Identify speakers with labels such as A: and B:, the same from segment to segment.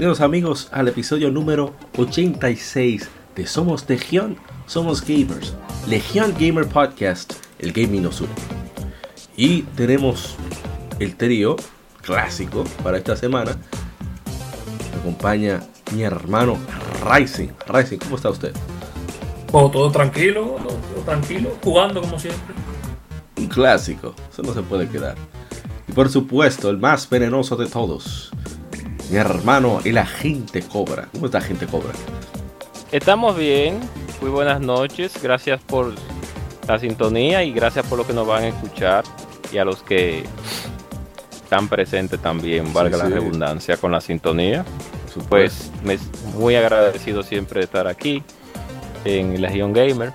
A: Bienvenidos amigos al episodio número 86 de Somos Legión, Somos Gamers, Legión Gamer Podcast, el gaming nos une. Y tenemos el trío clásico para esta semana. Me acompaña mi hermano Rising. Rising, ¿cómo está usted?
B: Oh, todo tranquilo, todo tranquilo, jugando como siempre.
A: Un clásico, eso no se puede quedar. Y por supuesto, el más venenoso de todos, mi hermano, el agente Cobra. ¿Cómo está, agente Cobra?
C: Estamos bien, muy buenas noches, gracias por la sintonía y gracias por lo que nos van a escuchar y a los que están presentes también, valga la redundancia, con la sintonía. Pues me muy agradecido siempre de estar aquí en Legion Gamer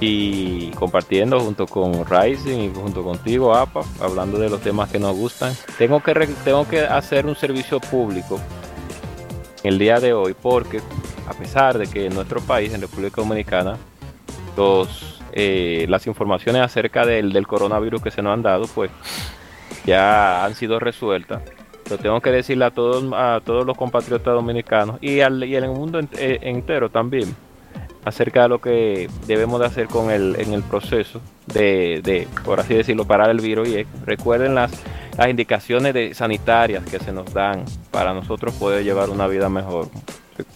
C: y compartiendo junto con Rising y junto contigo, APA, hablando de los temas que nos gustan. Tengo que, tengo que hacer un servicio público el día de hoy porque a pesar de que en nuestro país, en República Dominicana, eh, las informaciones acerca del, del, coronavirus que se nos han dado, pues ya han sido resueltas. Lo tengo que decirle a todos, a todos los compatriotas dominicanos y, al, y el mundo eh, entero también acerca de lo que debemos de hacer con el, en el proceso de, de, por así decirlo, parar el virus. Y recuerden las, las indicaciones de, sanitarias que se nos dan para nosotros poder llevar una vida mejor.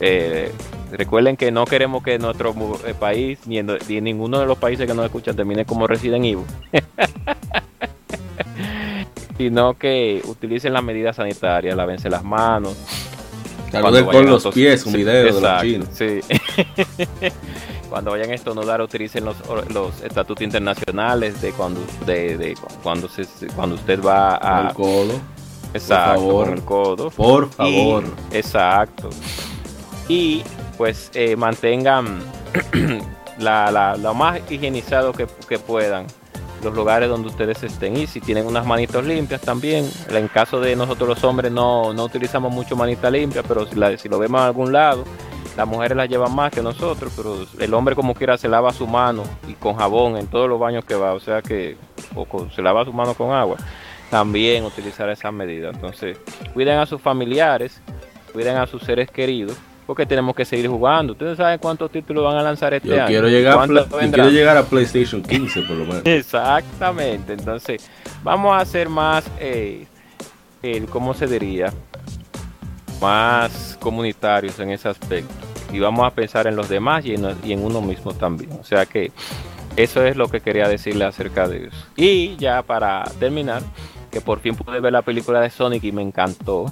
C: Eh, recuerden que no queremos que nuestro eh, país, ni, en, ni ninguno de los países que nos escuchan, termine como residen Evil. sino que utilicen las medidas sanitarias, lávense las manos,
A: Saluden con los pies, un video de los chinos.
C: Sí. cuando vayan a estornudar utilicen los, los estatutos internacionales de cuando de, de cuando se cuando usted va a
A: el codo
C: exacto por favor, con el codo.
A: Por favor.
C: y, exacto. Y pues eh, mantengan la, la, lo más higienizado que, que puedan los lugares donde ustedes estén y si tienen unas manitos limpias también. En caso de nosotros los hombres no, no utilizamos mucho manita limpia, pero si, la, si lo vemos en algún lado, las mujeres la llevan más que nosotros, pero el hombre como quiera se lava su mano y con jabón en todos los baños que va, o sea que o con, se lava su mano con agua. También utilizar esas medidas. Entonces, cuiden a sus familiares, cuiden a sus seres queridos porque tenemos que seguir jugando. Ustedes saben cuántos títulos van a lanzar este
A: yo
C: año.
A: Quiero llegar, a yo quiero llegar a PlayStation 15 por lo menos.
C: Exactamente. Entonces, vamos a ser más, eh, el, ¿cómo se diría? Más comunitarios en ese aspecto. Y vamos a pensar en los demás y en, y en uno mismo también. O sea que eso es lo que quería decirle acerca de eso. Y ya para terminar, que por fin pude ver la película de Sonic y me encantó.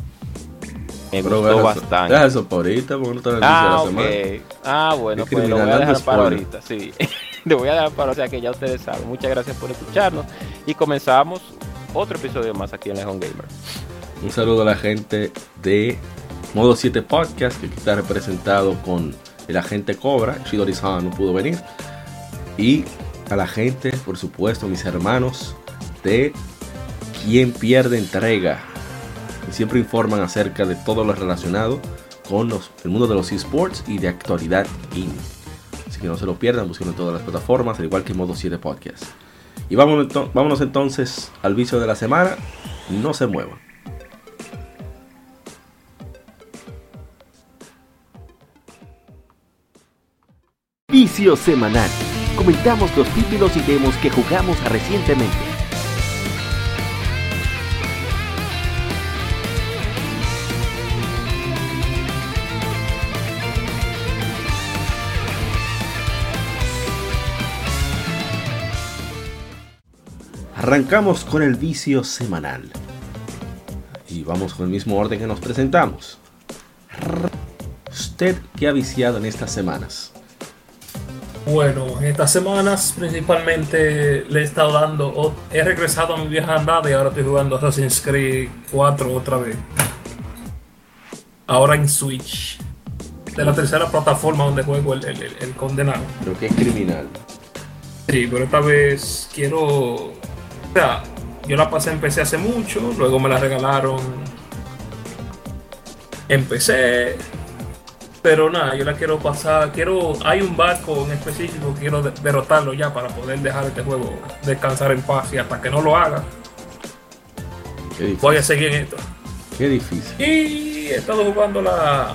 C: Me
A: Pero
C: gustó
A: deja
C: bastante.
A: Deja eso por ahorita, porque no te lo
C: Ah,
A: la
C: ok.
A: semana.
C: Ah, bueno,
A: Es
C: pues lo voy a dejar para ahorita, sí. Lo voy a dejar para, o sea que ya ustedes saben. Muchas gracias por escucharnos y comenzamos otro episodio más aquí en Legion Gamer.
A: Un saludo a la gente de Modo 7 Podcast, que está representado con el agente Cobra. Shidori-san no pudo venir. Y a la gente, por supuesto, mis hermanos de Quien Pierde Entrega, que siempre informan acerca de todo lo relacionado con los- el mundo de los esports y de actualidad gaming. Así que no se lo pierdan, búsquenlo en todas las plataformas, al igual que Modo 7 Podcast. Y vámonos, vámonos entonces al vicio de la semana. No se muevan. Vicio semanal. Comentamos los títulos y demos que jugamos recientemente. Arrancamos con el vicio semanal. Y vamos con el mismo orden que nos presentamos. ¿Usted qué ha viciado en estas semanas?
B: Bueno, en estas semanas principalmente le he estado dando, he regresado a mi vieja andada y ahora estoy jugando Assassin's Creed 4 otra vez. ahora en Switch. De la tercera plataforma donde juego el, el, el condenado.
A: Creo que es criminal.
B: Sí, pero esta vez quiero. O sea, yo la pasé en PC hace mucho, luego me la regalaron en PC. Pero nada, yo la quiero pasar. Quiero. Hay un barco en específico que quiero de- derrotarlo ya para poder dejar este juego descansar en paz. Y hasta que no lo haga, voy a seguir en esto.
A: Qué difícil.
B: Y he estado jugando la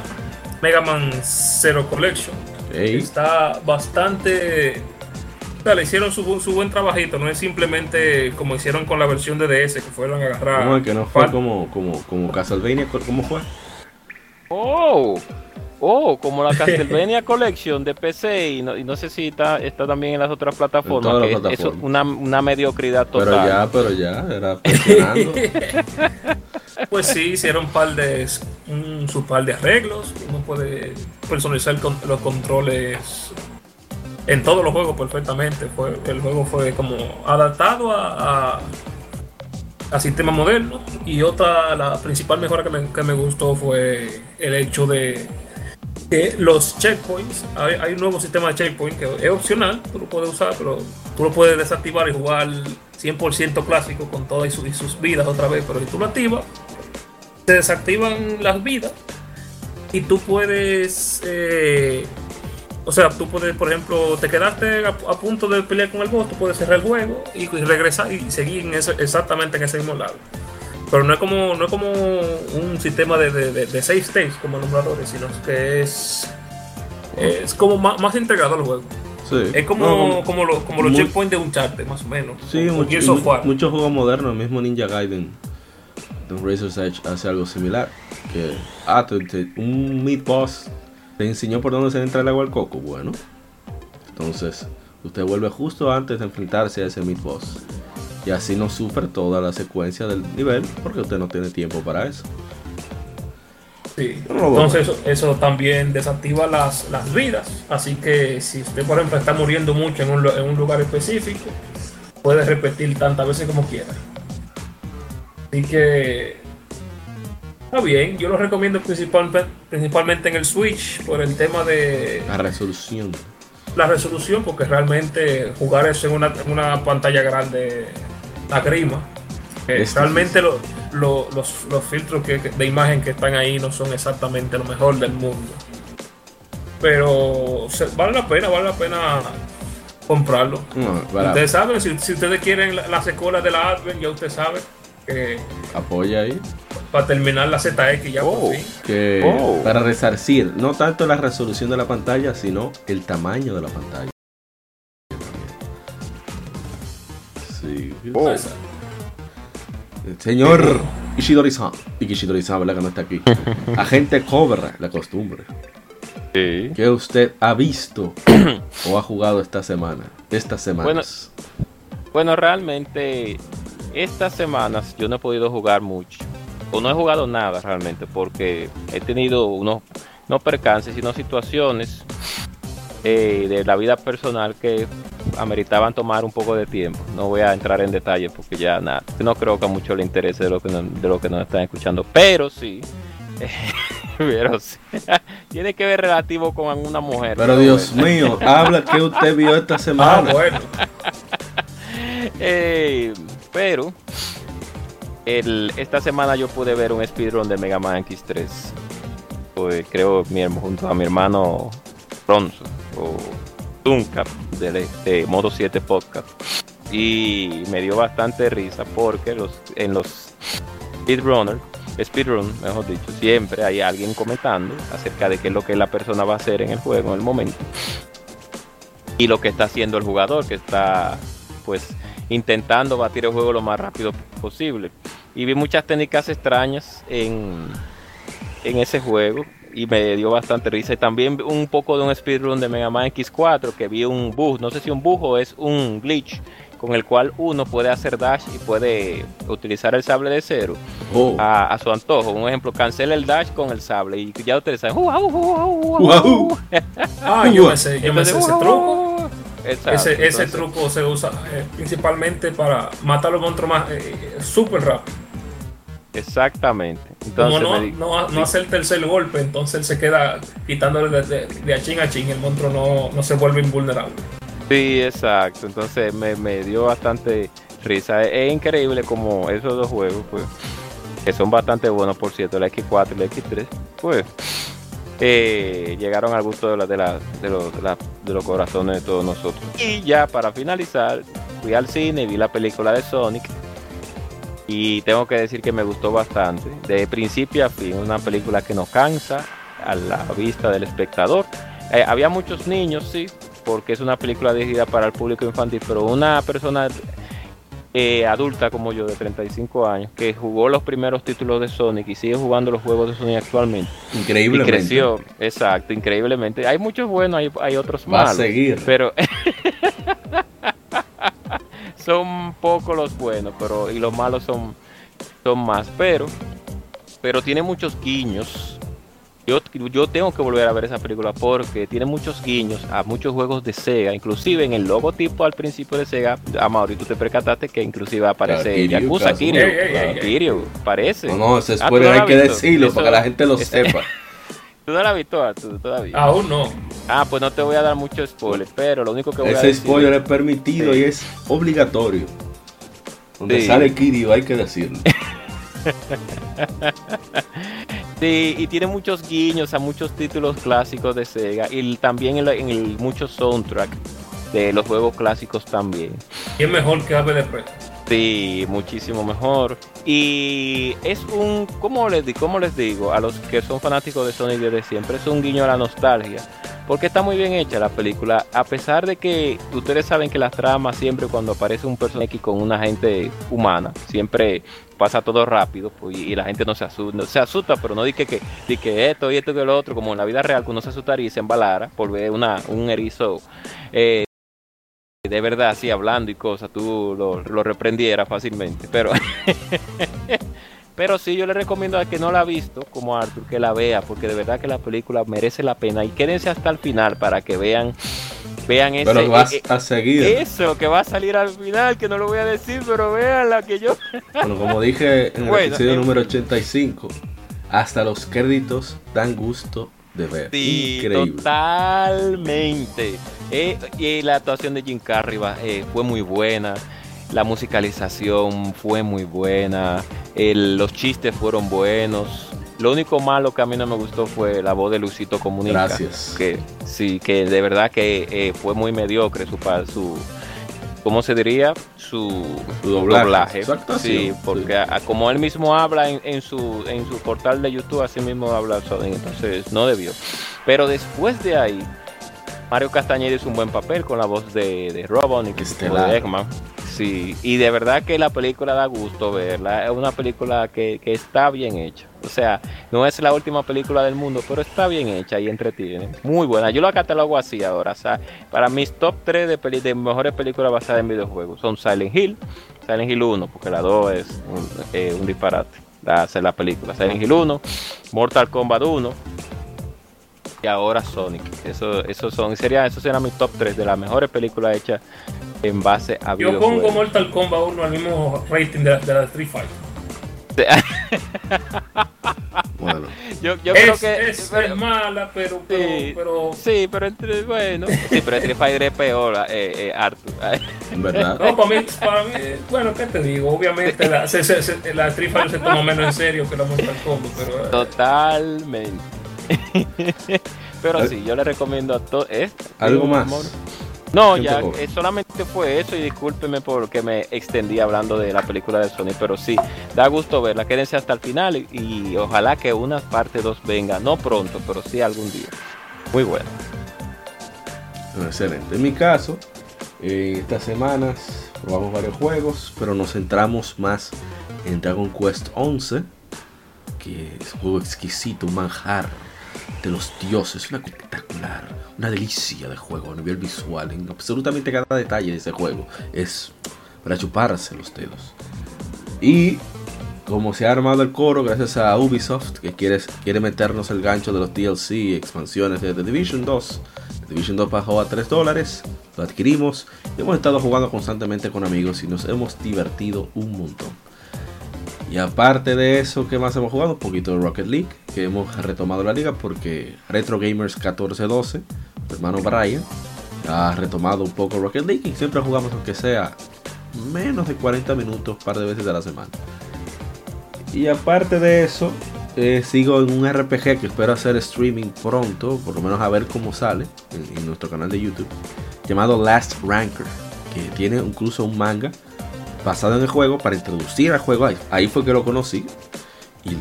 B: Mega Man Zero Collection. Está bastante. Le hicieron su, bu- su buen trabajito, no es simplemente como hicieron con la versión de DS, que fueron a agarrar.
A: ¿Cómo es que no fue
B: par-
A: como, como, como Castlevania? ¿Cómo fue?
C: Oh, oh, como la Castlevania Collection de PC y no, y no sé si está, está también en las otras plataformas.
A: las
C: que es-
A: plataformas.
C: Es una, una mediocridad total.
A: Pero ya, pero ya, era.
B: Pues sí, hicieron un par de, un, su par de arreglos. Uno puede personalizar con- los controles en todos los juegos perfectamente. Fue, el juego fue como adaptado a, a, a sistema moderno. Y otra, la principal mejora que me, que me gustó fue el hecho de que los checkpoints, hay, un nuevo sistema de checkpoint que es opcional, tú lo puedes usar, pero tú lo puedes desactivar y jugar 100% clásico con todas y su- y sus vidas otra vez, pero si tú lo activas, se desactivan las vidas y tú puedes, eh, o sea, tú puedes, por ejemplo, te quedaste a, a punto de pelear con el boss, tú puedes cerrar el juego y, y regresar y seguir en ese- exactamente en ese mismo lado. Pero no es como, no es como un sistema de, de, de, de save states como nombradores, sino que es, es como más, más integrado al juego.
A: Sí.
B: Es como,
A: No,
B: como, los, como los checkpoints de Uncharted, más o menos.
A: Sí, mucho- muchos juegos modernos, el mismo Ninja Gaiden de Razor's Edge hace algo similar. Que, ah, te- te- un mid te enseñó por dónde se entra el agua al coco. Bueno, entonces usted vuelve justo antes de enfrentarse a ese mid boss. Y así no sufre toda la secuencia del nivel porque usted no tiene tiempo para eso.
B: Sí. Entonces eso, eso también desactiva las, las vidas. Así que si usted, por ejemplo, está muriendo mucho en un, en un lugar específico, puede repetir tantas veces como quiera. Así que está bien. Yo lo recomiendo principalmente, principalmente en el Switch por el tema de
A: La resolución.
B: la resolución, porque realmente jugar eso en una, en una pantalla grande la grima. Eh,
A: Es
B: realmente lo- lo- los, los filtros que- de imagen que están ahí no son exactamente lo mejor del mundo. Pero vale la pena, vale la pena comprarlo.
A: No,
B: Ustedes saben, si, si ustedes quieren la- las secuelas de la Advent, ya usted sabe que
A: apoya ahí.
B: para terminar la ZX ya
C: Oh.
B: por fin.
A: que
C: Oh.
A: para resarcir no tanto la resolución de la pantalla, sino el tamaño de la pantalla. Sí.
C: Oh.
B: Esa-
A: Señor Ishidori-san, y Ishidori-san, ¿verdad que no está aquí? Agente Cobra, la costumbre.
C: Sí.
A: ¿Qué usted ha visto o ha jugado esta semana? Estas semanas.
C: Bueno, realmente estas semanas yo no he podido jugar mucho. O no he jugado nada realmente porque he tenido unos no percances, sino situaciones eh, de la vida personal que ameritaban tomar un poco de tiempo. No voy a entrar en detalles porque ya nada, no creo que a mucho le interese de lo que, no- de lo que nos están escuchando. Pero sí, pero sí, tiene que ver relativo con una mujer.
A: Pero Dios mío, habla que usted vio esta
B: Ah,
A: semana.
B: bueno.
C: Eh, pero esta semana yo pude ver un speedrun de Mega Man X3. Pues, creo mi, junto a mi hermano Bronzo o Duncan de, de Modo 7 Podcast. Y me dio bastante risa porque los, en los speedrunners, speedrun, mejor dicho, siempre hay alguien comentando acerca de qué es lo que la persona va a hacer en el juego en el momento. Y lo que está haciendo el jugador, que está pues intentando batir el juego lo más rápido posible. Y vi muchas técnicas extrañas en, en ese juego y me dio bastante risa. Y también un poco de un speedrun de Mega Man X4 que vi un bug, no sé si un bug o es un glitch con el cual uno puede hacer dash y puede utilizar el sable de cero
A: Oh.
C: a, a su antojo. Un ejemplo, cancela el dash con el sable y ya ustedes saben. "Uh, uh, uh, uh, uh,
A: Guau.
C: uh".
B: Ah, yo me sé, yo me sé ese
C: "Uh,
B: truco.
C: Uh, uh". Exacto,
B: Ese, truco se usa eh, principalmente para matar a los monstruos más eh, súper rápido.
C: exactamente.
B: Entonces, Como no, no, no, hace el tercer golpe, entonces él se queda quitándole de, de, a chin a chin, el monstruo no, no se vuelve invulnerable.
C: Sí, exacto. Entonces me, me dio bastante risa. Es, increíble como esos dos juegos, pues, que son bastante buenos, por cierto, el X4 y el X3, pues, eh, llegaron al gusto de, la, de, la, de, los, de, los corazones de todos nosotros. Y ya para finalizar, fui al cine vi la película de Sonic. Y tengo que decir que me gustó bastante. De principio a fin, una película que no cansa a la vista del espectador. Eh, había muchos niños, sí, porque es una película dirigida para el público infantil, pero una persona eh, adulta como yo de 35 años que jugó los primeros títulos de Sonic y sigue jugando los juegos de Sonic actualmente.
A: Increíblemente.
C: Y creció, exacto, increíblemente. Hay muchos buenos, hay, hay otros malos.
A: Va a seguir.
C: Pero son pocos los buenos, pero y los malos son, son más. Pero, pero tiene muchos guiños yo, yo tengo que volver a ver esa película porque tiene muchos guiños a muchos juegos de Sega, inclusive en el logotipo al principio de Sega, Amaury, tú te percataste que inclusive aparece Yakuza Kiryu, Kiryu, parece.
A: No, no, ese ah, spoiler hay que decirlo para que la gente lo sepa.
C: ¿Tú no la has visto Arthur, todavía?
B: Aún no.
C: Ah, pues no te voy a dar mucho spoiler, pero lo único que voy
A: Ese
C: a decir...
A: Ese spoiler es permitido y es obligatorio. Donde sale Kiryu hay que decirlo.
C: Sí, y tiene muchos guiños a muchos títulos clásicos de Sega y también en, el, muchos soundtrack de los juegos clásicos también.
B: Y es mejor que Ave de Presa.
C: Sí, muchísimo mejor. Y es un, ¿cómo les, ¿cómo les digo? A los que son fanáticos de Sonic desde siempre, es un guiño a la nostalgia. Porque está muy bien hecha la película, a pesar de que ustedes saben que las tramas siempre cuando aparece un personaje con una gente humana, siempre pasa todo rápido pues, y la gente no se asusta, se asusta pero no dice que, que esto y esto y lo otro, como en la vida real que uno se asustaría y se embalara por ver una, un erizo eh, de verdad así hablando y cosas, tú lo, lo reprendieras fácilmente, pero... Pero sí, yo le recomiendo a que no la ha visto, como Arthur, que la vea, porque de verdad que la película merece la pena. Y quédense hasta el final para que vean vean ese,
A: pero vas eh, a seguir.
C: Eso que va a salir al final, que no lo voy a decir, pero vean la que yo.
A: bueno, como dije en el episodio eh, número 85, hasta los créditos dan gusto de ver.
C: Sí, Totalmente. Eh, y la actuación de Jim Carrey fue muy buena. La musicalización fue muy buena, los chistes fueron buenos. Lo único malo que a mí no me gustó fue la voz de Lucito Comunica.
A: Gracias.
C: Que sí, que de verdad que eh, fue muy mediocre su, su ¿cómo se diría? Su, doblaje. Sí, porque como él mismo habla en, su, en su portal de YouTube, así mismo habla entonces no debió. Pero después de ahí, Mario Castañeda hizo un buen papel con la voz de, de Robotnik y de Eggman. Sí, y de verdad que la película da gusto verla. Es una película que, está bien hecha. O sea, no es la última película del mundo, pero está bien hecha y entretiene. Muy buena. Yo la catalogo así ahora. O sea, para mis top 3 de, de mejores películas basadas en videojuegos son Silent Hill, Silent Hill 1, porque la 2 es un, eh, un disparate. hacer la película. Silent Hill 1, Mortal Kombat 1 y ahora Sonic. Eso, eso son, sería, eso será mi top 3 de las mejores películas hechas en base a
B: Yo pongo Mortal Kombat 1 al mismo rating de la, de la Street Fighter.
A: bueno.
C: Yo, yo es, creo que
B: es, pero, mala, pero, pero, sí, pero,
C: sí, pero entre bueno, sí, pero Street Fighter es peor, eh, eh, Arthur.
A: En verdad.
B: No, para mí, para mí, bueno, ¿qué te digo? Obviamente la, se, se, la Street Fighter se toma menos en serio que la Mortal Kombat, pero
C: eh. totalmente. pero sí, yo le recomiendo a todos. ¿eh?
A: ¿Algo más?
C: No, ya eh, solamente fue eso y discúlpeme porque me extendí hablando de la película de Sony, pero sí, da gusto verla. Quédense hasta el final y, ojalá que una parte 2 venga, no pronto, pero sí algún día. Muy bueno.
A: Excelente. En mi caso, eh, estas semanas probamos varios juegos, pero nos centramos más en Dragon Quest 11, que es un juego exquisito, un manjar de los dioses, una espectacular, una delicia de juego a nivel visual, en absolutamente cada detalle de ese juego. Es para chuparse los dedos. Y como se ha armado el coro gracias a Ubisoft, que quiere, quiere meternos el gancho de los DLC expansiones de The Division 2. The Division 2 bajó a 3 dólares, lo adquirimos y hemos estado jugando constantemente con amigos y nos hemos divertido un montón. Y aparte de eso, ¿qué más hemos jugado? Un poquito de Rocket League, que hemos retomado la liga porque Retro Gamers 1412, hermano Brian, ha retomado un poco Rocket League y siempre jugamos aunque sea menos de 40 minutos, par de veces a la semana. Y aparte de eso, eh, sigo en un RPG que espero hacer streaming pronto, por lo menos a ver cómo sale en, en nuestro canal de YouTube, llamado Last Ranker, que tiene incluso un manga basado en el juego para introducir al juego. Ahí, ahí fue que lo conocí. Y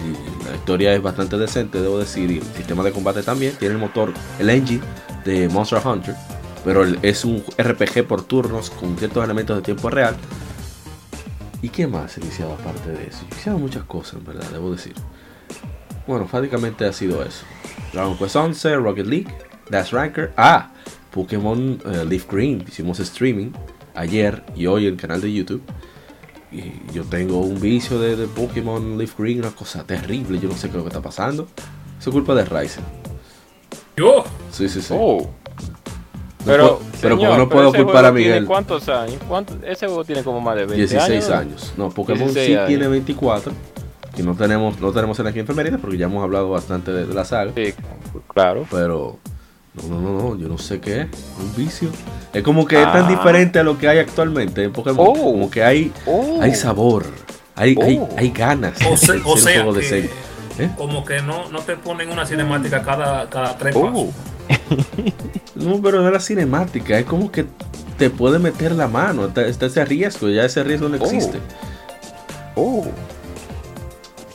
A: la historia es bastante decente, debo decir. Y el sistema de combate también. Tiene el motor, el engine de Monster Hunter. Pero es un RPG por turnos con ciertos elementos de tiempo real. ¿Y qué más he iniciado aparte de eso? He iniciado muchas cosas, en verdad, debo decir. Bueno, prácticamente ha sido eso. Dragon Quest 11, Rocket League, Dash Ranker. Ah, Pokémon uh, Leaf Green. Hicimos streaming ayer y hoy en el canal de YouTube. Y yo tengo un vicio de, de, Pokémon Leaf Green, una cosa terrible. Yo no sé qué es lo que está pasando. Eso es culpa de Ryzen.
B: ¿Yo?
A: Sí, sí, sí.
C: Oh.
A: No
C: pero,
A: puedo- pero
C: señor,
A: como no
C: pero
A: puedo culpar a Miguel.
C: tiene ¿Cuántos años? ¿Cuántos- Ese juego tiene como más de 20
A: 16
C: años.
A: años. No, Pokémon
C: 16
A: sí
C: años.
A: tiene 24. Que no tenemos, no tenemos en aquí en Femerina porque ya hemos hablado bastante de, de la saga.
C: Sí, claro.
A: Pero no, no, no, no, yo no sé qué es. Un vicio. Es como que es tan
C: Ah.
A: diferente a lo que hay actualmente en Pokémon.
C: Oh.
A: Como que hay,
C: Oh.
A: hay sabor. Hay, hay,
C: Oh.
A: hay ganas
B: O, se- sea, que.
A: ¿Eh?
B: como que no, no te ponen una cinemática cada, cada tres
C: Oh.
B: pasos.
A: No, pero no es la cinemática. Es como que te puede meter la mano. Está, está ese riesgo. Ya ese riesgo no
C: Oh.
A: existe.
C: Oh.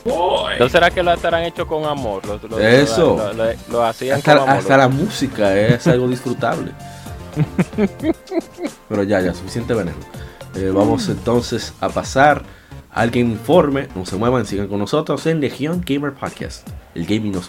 B: Boy.
C: ¿No será que lo estarán hecho con amor? Lo, lo-
A: Eso.
C: Lo, lo- lo hacían
A: Hasta,
C: con amor.
A: hasta la música es algo disfrutable. Pero ya, ya, suficiente veneno. Eh, vamos entonces a pasar al Game Informe. No se muevan, sigan con nosotros en Legion Gamer Podcast. El gaming nos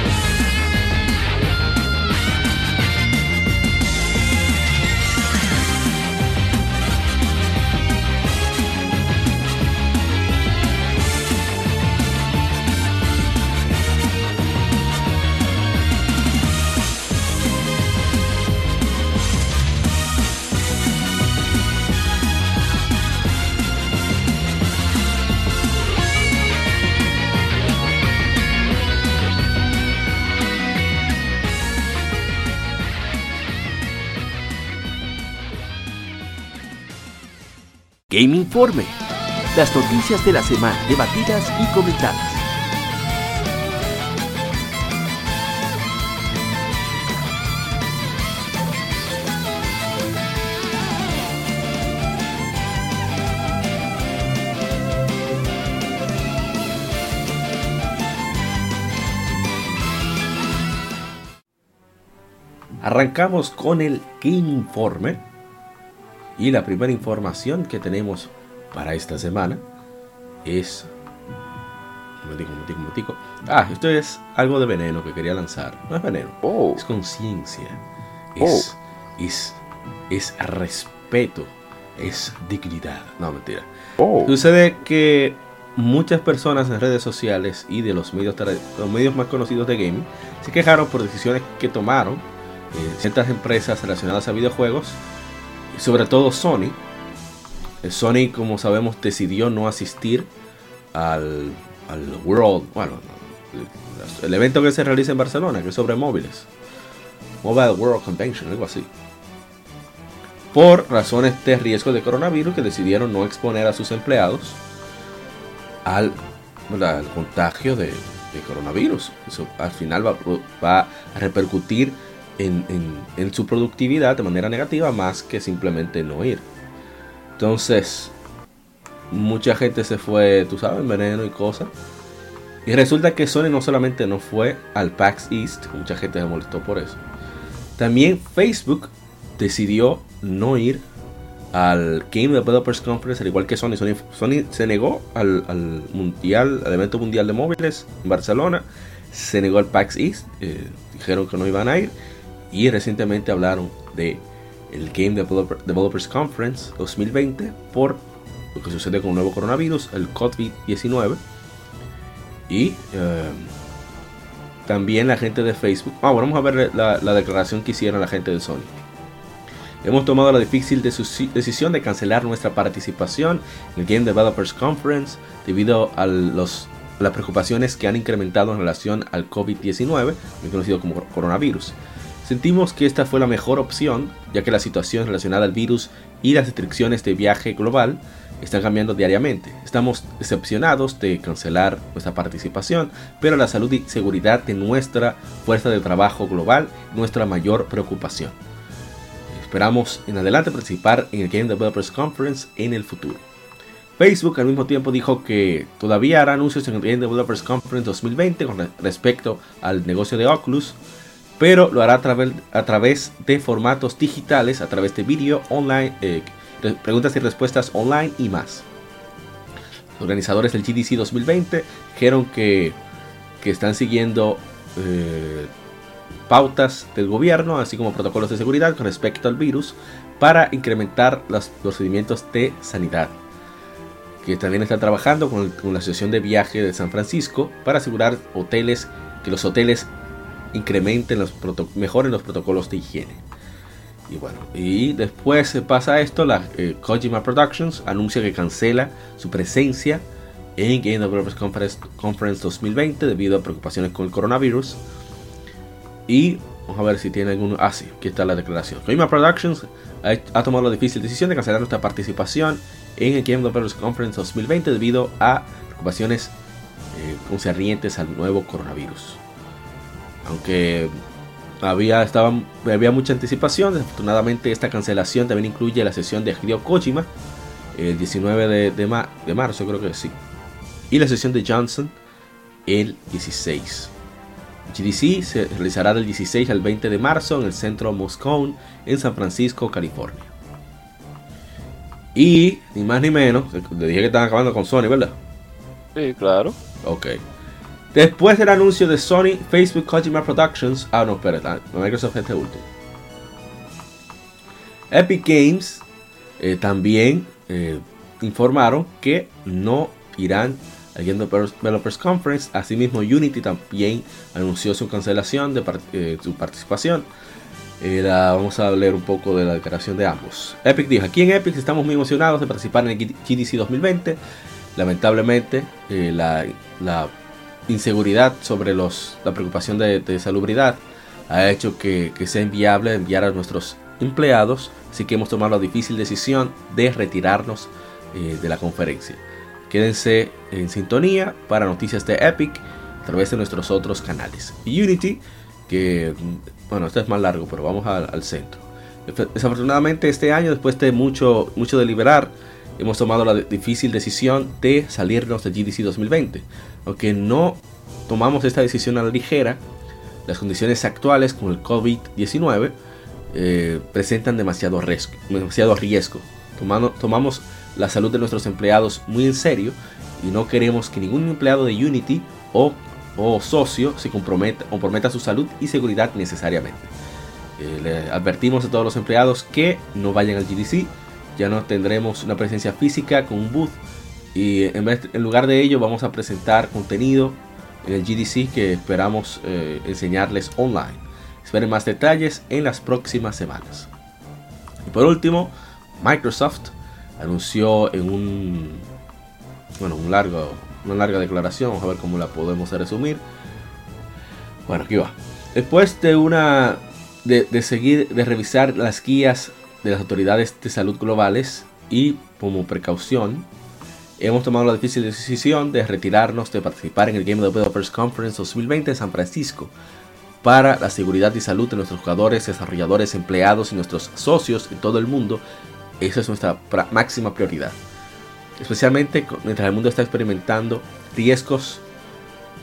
D: Game Informe. Las noticias de la semana debatidas y comentadas.
A: Arrancamos con el Game Informe. Y la primera información que tenemos para esta semana es. Un momentico, un momentico, un momentico. Ah, esto es algo de veneno que quería lanzar. No es veneno,
C: Oh.
A: es conciencia. Es, es, es respeto. Es dignidad. No, mentira.
C: Oh.
A: Sucede que muchas personas en redes sociales y de los medios, los medios más conocidos de gaming se quejaron por decisiones que tomaron eh, ciertas empresas relacionadas a videojuegos, sobre todo Sony. Eh, Sony, como sabemos, decidió no asistir al, World, bueno, el evento que se realiza en Barcelona, que es sobre móviles. Mobile World Convention, algo así. Por razones de riesgo de coronavirus que decidieron no exponer a sus empleados al, contagio de, coronavirus. Eso al final va, a repercutir en, su productividad de manera negativa más que simplemente no ir. Entonces, mucha gente se fue, tú sabes, veneno y cosas. Y resulta que Sony no solamente no fue al PAX East, mucha gente se molestó por eso. También Facebook decidió no ir al Game Developers Conference, al igual que Sony. Sony, se negó al, mundial, al evento mundial de móviles en Barcelona. Se negó al PAX East. Eh, dijeron que no iban a ir. Y recientemente hablaron de el Game Developers Conference 2020 por lo que sucede con el nuevo coronavirus, el COVID-19. Y eh, también la gente de Facebook. Ah, vamos a ver la, declaración que hicieron la gente de Sony. Hemos tomado la difícil decisión de cancelar nuestra participación en el Game Developers Conference debido a los, las preocupaciones que han incrementado en relación al COVID-19, conocido como coronavirus. Sentimos que esta fue la mejor opción, ya que la situación relacionada al virus y las restricciones de viaje global están cambiando diariamente. Estamos decepcionados de cancelar nuestra participación, pero la salud y seguridad de nuestra fuerza de trabajo global es nuestra mayor preocupación. Esperamos en adelante participar en el Game Developers Conference en el futuro. Facebook al mismo tiempo dijo que todavía hará anuncios en el Game Developers Conference 2020 con respecto al negocio de Oculus, pero lo hará a través, de formatos digitales, a través de vídeo online, eh, preguntas y respuestas online y más. Los organizadores del GDC 2020 dijeron que, están siguiendo eh, pautas del gobierno, así como protocolos de seguridad con respecto al virus, para incrementar los procedimientos de sanidad. Que también están trabajando con, con la Asociación de Viaje de San Francisco para asegurar hoteles que los hoteles incrementen los mejoren los protocolos de higiene. Y bueno, y después se pasa esto, la eh, Kojima Productions anuncia que cancela su presencia en Game Developers Conference, Conference 2020 debido a preocupaciones con el coronavirus. Y vamos a ver si tiene algún... Ah, sí, aquí está la declaración. Kojima Productions ha, tomado la difícil decisión de cancelar nuestra participación en el Game Developers Conference 2020 debido a preocupaciones eh, concernientes al nuevo coronavirus. Aunque había, había mucha anticipación. Desafortunadamente, esta cancelación también incluye la sesión de Hideo Kojima el 19 de, de, marzo, creo que sí. Y la sesión de Johnson el 16. GDC se realizará del 16 al 20 de marzo en el centro Moscone en San Francisco, California. Y ni más ni menos, le dije que estaban acabando con Sony, ¿verdad?
C: Sí, claro.
A: Ok. Después del anuncio de Sony, Facebook, Kojima Productions. Ah, no, espera, Microsoft este último. Epic Games eh, también eh, informaron que no irán al Game Developers Conference. Asimismo, Unity también anunció su cancelación de eh, su participación. vamos a leer un poco de la declaración de ambos. Epic dijo: Aquí en Epic estamos muy emocionados de participar en el GDC 2020. Lamentablemente, la, la inseguridad sobre los, la preocupación de, salubridad ha hecho que, sea inviable enviar a nuestros empleados, así que hemos tomado la difícil decisión de retirarnos eh, de la conferencia. Quédense en sintonía para noticias de Epic a través de nuestros otros canales. Unity, que bueno, este es más largo, pero vamos al, centro. Desafortunadamente este año, después de mucho, mucho deliberar, hemos tomado la difícil decisión de salirnos de GDC 2020. Aunque no tomamos esta decisión a la ligera, las condiciones actuales con el COVID-19 eh, presentan demasiado riesgo. Demasiado riesgo. tomamos la salud de nuestros empleados muy en serio y no queremos que ningún empleado de Unity o, socio se comprometa, comprometa su salud y seguridad necesariamente. Eh, le advertimos a todos los empleados que no vayan al GDC, ya no tendremos una presencia física con un booth y en, vez, en lugar de ello vamos a presentar contenido en el GDC que esperamos eh, enseñarles online. Esperen más detalles en las próximas semanas. Y por último, Microsoft anunció en un bueno, un largo, una larga declaración, vamos a ver cómo la podemos resumir. Bueno, aquí va. Después de una. De, de seguir, de revisar las guías de las autoridades de salud globales y como precaución, hemos tomado la difícil decisión de retirarnos de participar en el Game Developers Conference 2020 en San Francisco para la seguridad y salud de nuestros jugadores, desarrolladores, empleados y nuestros socios en todo el mundo. Esa es nuestra máxima prioridad. Especialmente mientras el mundo está experimentando riesgos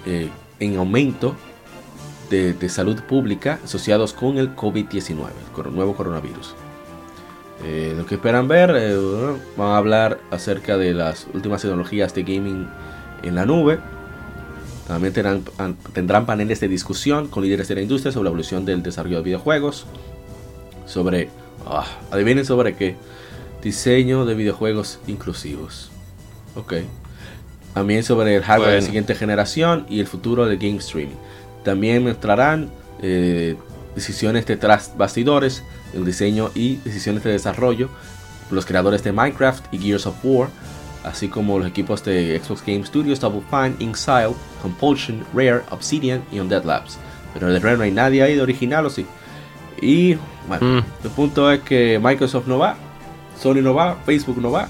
A: eh, en aumento de, de salud pública asociados con el COVID-19, el nuevo coronavirus. Eh, lo que esperan ver, eh, van a hablar acerca de las últimas tecnologías de gaming en la nube. También tendrán, tendrán paneles de discusión con líderes de la industria sobre la evolución del desarrollo de videojuegos. Sobre, ah, adivinen sobre qué, diseño de videojuegos inclusivos. Ok. También sobre el hardware de
C: Bueno.
A: siguiente generación y el futuro del game streaming. También mostrarán eh, decisiones de tras bastidores, el diseño y decisiones de desarrollo los creadores de Minecraft y Gears of War, así como los equipos de Xbox Game Studios, Double Fine, Inxile, Compulsion, Rare, Obsidian y Undead Labs. Pero de Rare no hay nadie ahí de original o sí. Y bueno,
C: Mm.
A: el punto es que Microsoft no va, Sony no va, Facebook no va,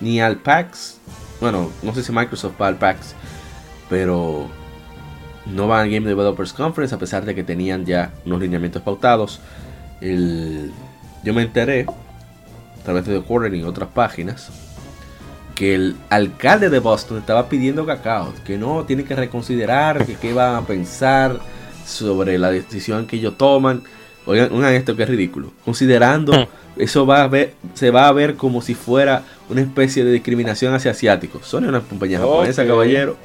A: ni al PAX. Bueno, no sé si Microsoft va al PAX, pero no van al Game Developers Conference a pesar de que tenían ya unos lineamientos pautados. El- yo me enteré a través de The Quarter y otras páginas que el alcalde de Boston estaba pidiendo cacao, que no tiene que reconsiderar, que qué van a pensar sobre la decisión que ellos toman. Oigan, oigan esto que es ridículo. Considerando, eso va a ver, se va a ver como si fuera una especie de discriminación hacia asiáticos. Son una compañía japonesa, caballero.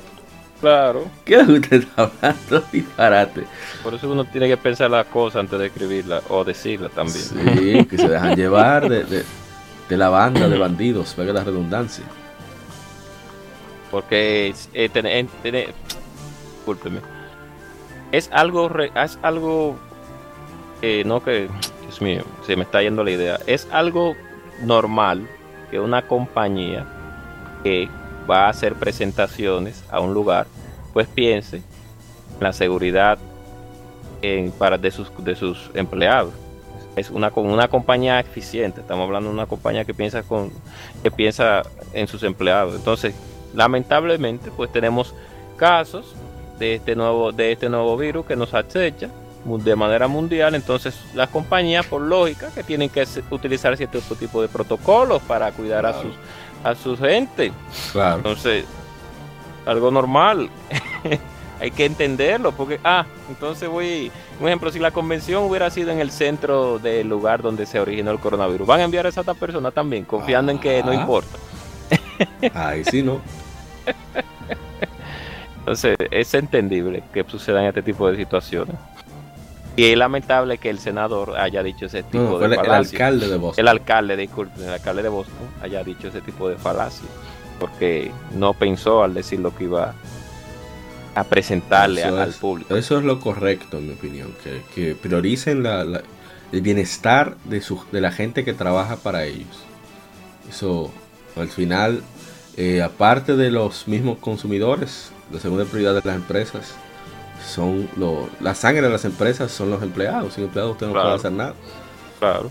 C: Claro.
A: ¿Qué usted está hablando? Disparate.
C: Por eso uno tiene que pensar las cosas antes de escribirla o decirla también.
A: Sí, que se dejan llevar de, de- de la banda de bandidos, valga la redundancia.
C: Porque es, eh, tener- en- tener- discúlpeme. Es algo, re- es algo, eh, no que, Dios mío, se me está yendo la idea. Es algo normal que una compañía que va a hacer presentaciones a un lugar, pues piense en la seguridad en- para de sus, de sus empleados. Es una, con una compañía eficiente, estamos hablando de una compañía que piensa, con, que piensa en sus empleados. Entonces, lamentablemente pues tenemos casos de este nuevo de este nuevo virus que nos acecha de manera mundial entonces las compañías por lógica que tienen que utilizar cierto tipo de protocolos para cuidar a sus a su gente
A: Claro.
C: entonces algo normal hay que entenderlo porque ah entonces voy un ejemplo si la convención hubiera sido en el centro del lugar donde se originó el coronavirus van a enviar a esa persona también confiando en que no
A: Ah.
C: importa
A: Ahí sí, ¿no?
C: Entonces, es entendible que sucedan este tipo de situaciones. Y es lamentable que el senador haya dicho ese tipo
A: No,
C: de
A: el, el
C: falacia.
A: alcalde de Boston.
C: El alcalde, disculpen, el alcalde de Boston haya dicho ese tipo de falacia. Porque no pensó al decir lo que iba a presentarle al público.
A: Eso es lo correcto, en mi opinión. Que, que prioricen la- la- el bienestar de, su, de la gente que trabaja para ellos. Eso, al final, eh, aparte de los mismos consumidores, la segunda prioridad de las empresas son lo, la sangre de las empresas son los empleados. Sin empleados usted no
C: Claro.
A: puede hacer nada.
C: Claro.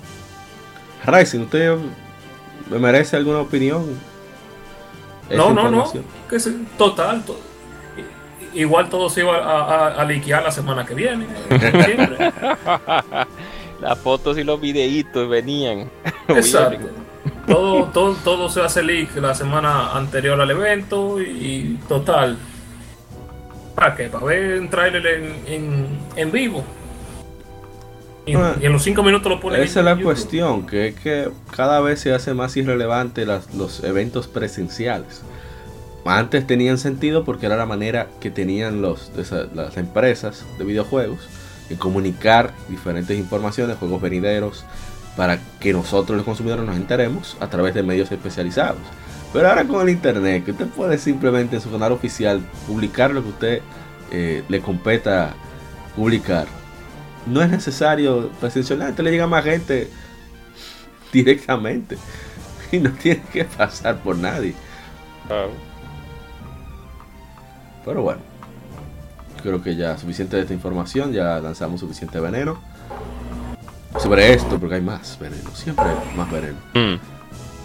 A: Rising, ¿usted me merece alguna opinión?
B: No, no, no. Que se- total. to- igual todo se iba a, a, a liquear la semana que viene.
C: Las fotos y los videitos venían.
B: Exacto. Todo, todo, todo se hace leak la semana anterior al evento y total. ¿Para qué? Para ver un trailer en, en, en vivo. Y,
A: Ah.
B: y en los cinco minutos lo ponen.
A: Esa es la
B: YouTube.
A: cuestión, que es que cada vez se hace más irrelevante las- los eventos presenciales. Antes tenían sentido porque era la manera que tenían los, las empresas de videojuegos de comunicar diferentes informaciones, juegos venideros, para que nosotros los consumidores nos enteremos a través de medios especializados. Pero ahora con el internet, que usted puede simplemente en su canal oficial publicar lo que usted eh, le competa publicar no es necesario presencialmente, le llega más gente directamente y no tiene que pasar por nadie. Pero bueno, creo que ya suficiente de esta información, ya lanzamos suficiente veneno. Sobre esto, porque hay más veneno, siempre hay más veneno.
C: Mm.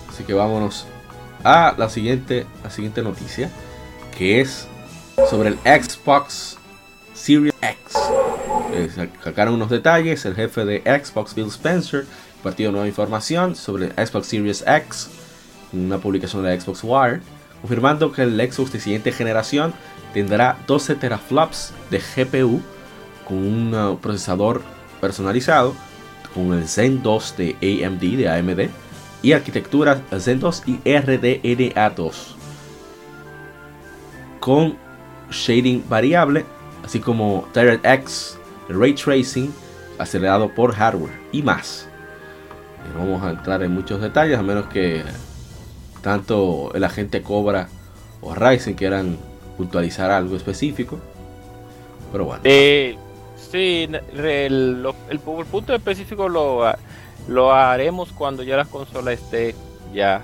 A: Así que vámonos a la siguiente, la siguiente noticia, que es sobre el Xbox Series X. Eh, sacaron unos detalles, el jefe de Xbox, Bill Spencer, compartió nueva información sobre el Xbox Series X una publicación de Xbox Wire, confirmando que el Xbox de siguiente generación tendrá 12 teraflops de GPU con un uh, procesador personalizado con el Zen 2 de AMD de AMD y arquitectura Zen 2 y RDNA2 con shading variable así como DirectX ray tracing acelerado por hardware y más. No vamos a entrar en muchos detalles a menos que tanto el agente Cobra o Ryzen quieran puntualizar algo específico pero bueno.
C: Eh, sí, el, el pu- el punto específico lo, lo haremos cuando ya la consola esté ya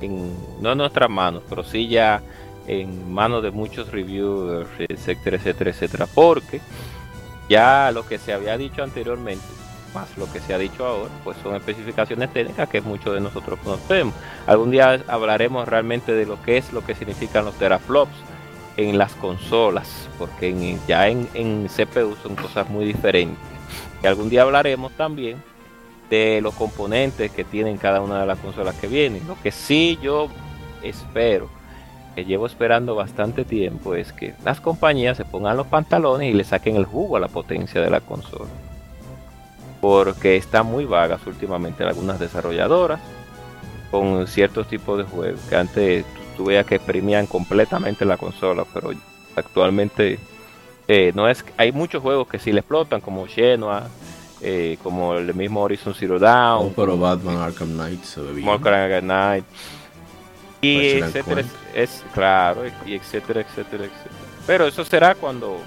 C: en, no en nuestras manos, pero sí ya en manos de muchos reviewers, etcétera, etcétera, etcétera, porque ya lo que se había dicho anteriormente, más lo que se ha dicho ahora, pues son especificaciones técnicas que muchos de nosotros conocemos. Algún día hablaremos realmente de lo que es, lo que significan los teraflops en las consolas, porque ya en, en CPU son cosas muy diferentes. Y algún día hablaremos también de los componentes que tienen cada una de las consolas que vienen. Lo que sí yo espero, que llevo esperando bastante tiempo, es que las compañías se pongan los pantalones y le saquen el jugo a la potencia de la consola. Porque están muy vagas últimamente algunas desarrolladoras con ciertos tipos de juegos que antes tú, que exprimían completamente la consola, pero actualmente eh, no es hay muchos juegos que sí le explotan como Shenmue, eh, como el mismo Horizon Zero Dawn,
A: Oh, pero Batman Arkham Knight se ve bien.
C: Knight y etcétera, es claro, y etcétera, etcétera, etcétera. Pero eso será cuando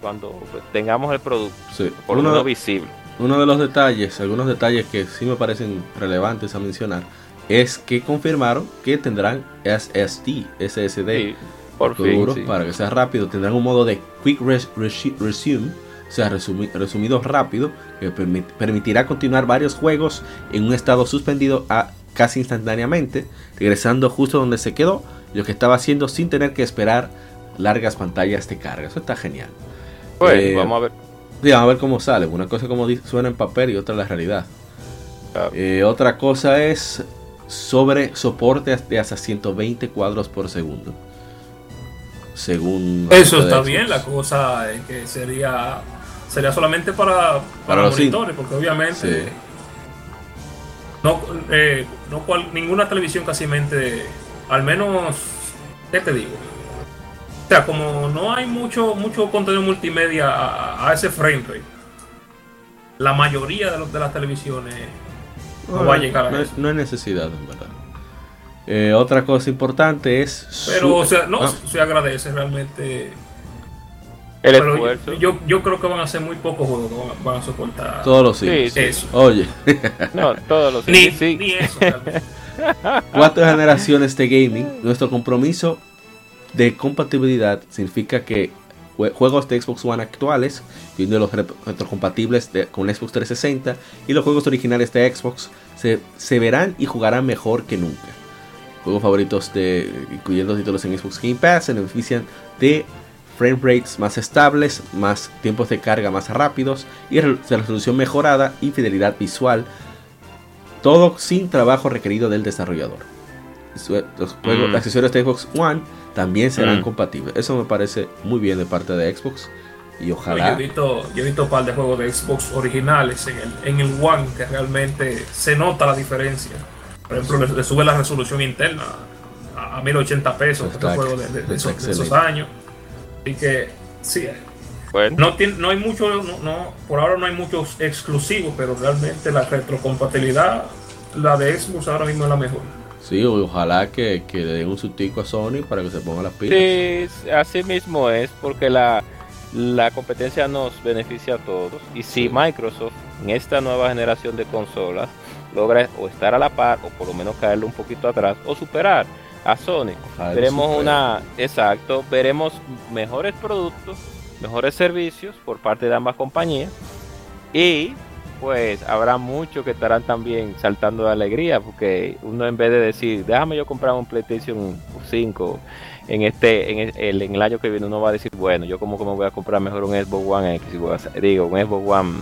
C: cuando tengamos el producto
A: Sí.
C: por lo
A: Uno-
C: menos visible.
A: Uno de los detalles, algunos detalles que sí me parecen relevantes a mencionar, es que confirmaron que tendrán SSD, SSD
C: Sí, por fin, sí.
A: para que sea rápido. Tendrán un modo de Quick Res- Resu- Resume, o sea, resumi- resumido rápido, que permi- permitirá continuar varios juegos en un estado suspendido a casi instantáneamente, regresando justo donde se quedó, lo que estaba haciendo sin tener que esperar largas pantallas de carga. Eso está genial.
C: Bueno,
A: Eh,
C: vamos a ver.
A: Sí, vamos a ver cómo sale. Una cosa como suena en papel y otra la realidad. Eh, otra cosa es sobre soporte de hasta 120 cuadros por segundo. Según...
B: Eso está bien, la cosa es que sería sería solamente para, para,
A: Para los
B: monitores, porque obviamente
A: Sí.
B: no, eh, no cual- ninguna televisión casi mente, al menos, ¿qué te digo? O sea, como no hay mucho mucho contenido multimedia a, a ese frame rate, la mayoría de, los, de las televisiones no, va a llegar a
A: no,
B: eso.
A: no hay necesidad, en verdad. Eh, otra cosa importante es...
B: Pero,
A: su-
B: o sea, no
A: Ah,
B: se agradece realmente.
C: El
B: Pero
C: esfuerzo.
B: yo, yo creo que van a ser muy pocos juegos que van, van a soportar
A: todos los
C: Sí, sí.
B: eso.
A: Oye,
C: No, todos los
B: Ni,
C: sí.
B: ni eso.
A: cuatro generaciones de gaming, nuestro compromiso de compatibilidad significa que jue- juegos de Xbox One actuales, viendo los retrocompatibles de- con Xbox 360 y los juegos originales de Xbox, se, se verán y jugarán mejor que nunca. Juegos favoritos de, incluyendo títulos en Xbox Game Pass, se benefician de frame rates más estables, más tiempos de carga más rápidos y re- resolución mejorada y fidelidad visual todo sin trabajo requerido del desarrollador. Los juegos,
C: Mm.
A: accesorios de Xbox One también serán
C: Mm.
A: compatibles. Eso me parece muy bien de parte de Xbox. Y
B: Yo
A: ojalá.
B: he visto, yo he visto un par de juegos de Xbox originales en el, en el One que realmente se nota la diferencia. Por ejemplo, le, le sube la resolución interna a, a 1080 pesos este juego de, de- de
A: está
B: esos, de esos
A: excelente.
B: años. Así que, sí,
C: Bueno,
B: no, tiene, no hay mucho, no, no- por ahora no hay muchos exclusivos, pero realmente la retrocompatibilidad, la de Xbox ahora mismo es la mejor.
A: Sí, ojalá que, que le den un sustico a Sony para que se ponga las pilas.
C: Sí, así mismo es, porque la, la competencia nos beneficia a todos. Y si
A: Sí.
C: Microsoft en esta nueva generación de consolas logra o estar a la par, o por lo menos caerle un poquito atrás, o superar a Sony, veremos una, exacto, veremos mejores productos mejores servicios por parte de ambas compañías. Y pues habrá muchos que estarán también saltando de alegría porque uno en vez de decir déjame yo comprar un PlayStation 5 en este en el, en el año que viene uno va a decir bueno yo como que me voy a comprar mejor un Xbox One X digo un Xbox One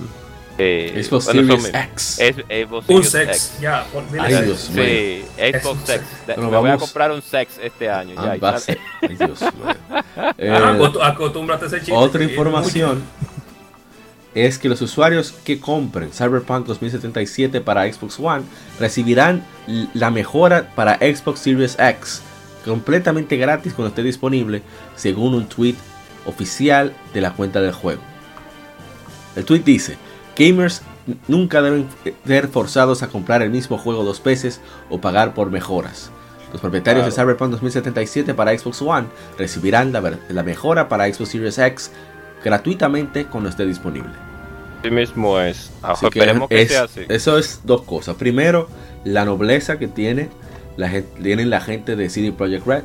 A: eh, Xbox Series X.
B: Es, Xbox un Sex, ya. Por,
C: Ay, Dios sí, Xbox Sex. me voy a comprar un Sex este año.
A: Ah,
C: ya,
A: Ay, Dios
B: eh, ah, acostúmbrate ese chiste.
A: Otra información es que los usuarios que compren Cyberpunk 2077 para Xbox One recibirán la mejora para Xbox Series X completamente gratis cuando esté disponible, según un tweet oficial de la cuenta del juego. El tweet dice, gamers nunca deben ser forzados a comprar el mismo juego dos veces o pagar por mejoras. Los propietarios de Cyberpunk 2077 para Xbox One recibirán la, la mejora para Xbox Series X gratuitamente cuando esté disponible.
C: Sí mismo es. esperemos que, sea así.
A: Eso es dos cosas. Primero, la nobleza que tiene la gente, tienen la gente de CD Projekt Red,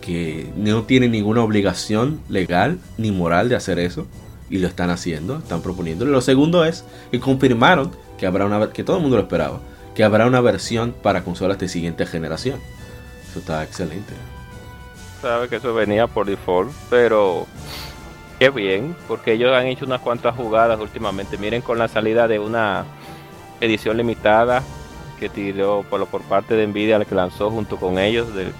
A: que no tiene ninguna obligación legal ni moral de hacer eso. Y lo están haciendo, están proponiendo. Lo segundo es que confirmaron que habrá una que todo el mundo lo esperaba, que habrá una versión para consolas de siguiente generación. Eso está excelente.
C: Sabe que eso venía por default, pero Qué bien, porque ellos han hecho unas cuantas jugadas últimamente. Miren con la salida de una edición limitada que tiró por, por parte de Nvidia, la que lanzó junto con ellos de,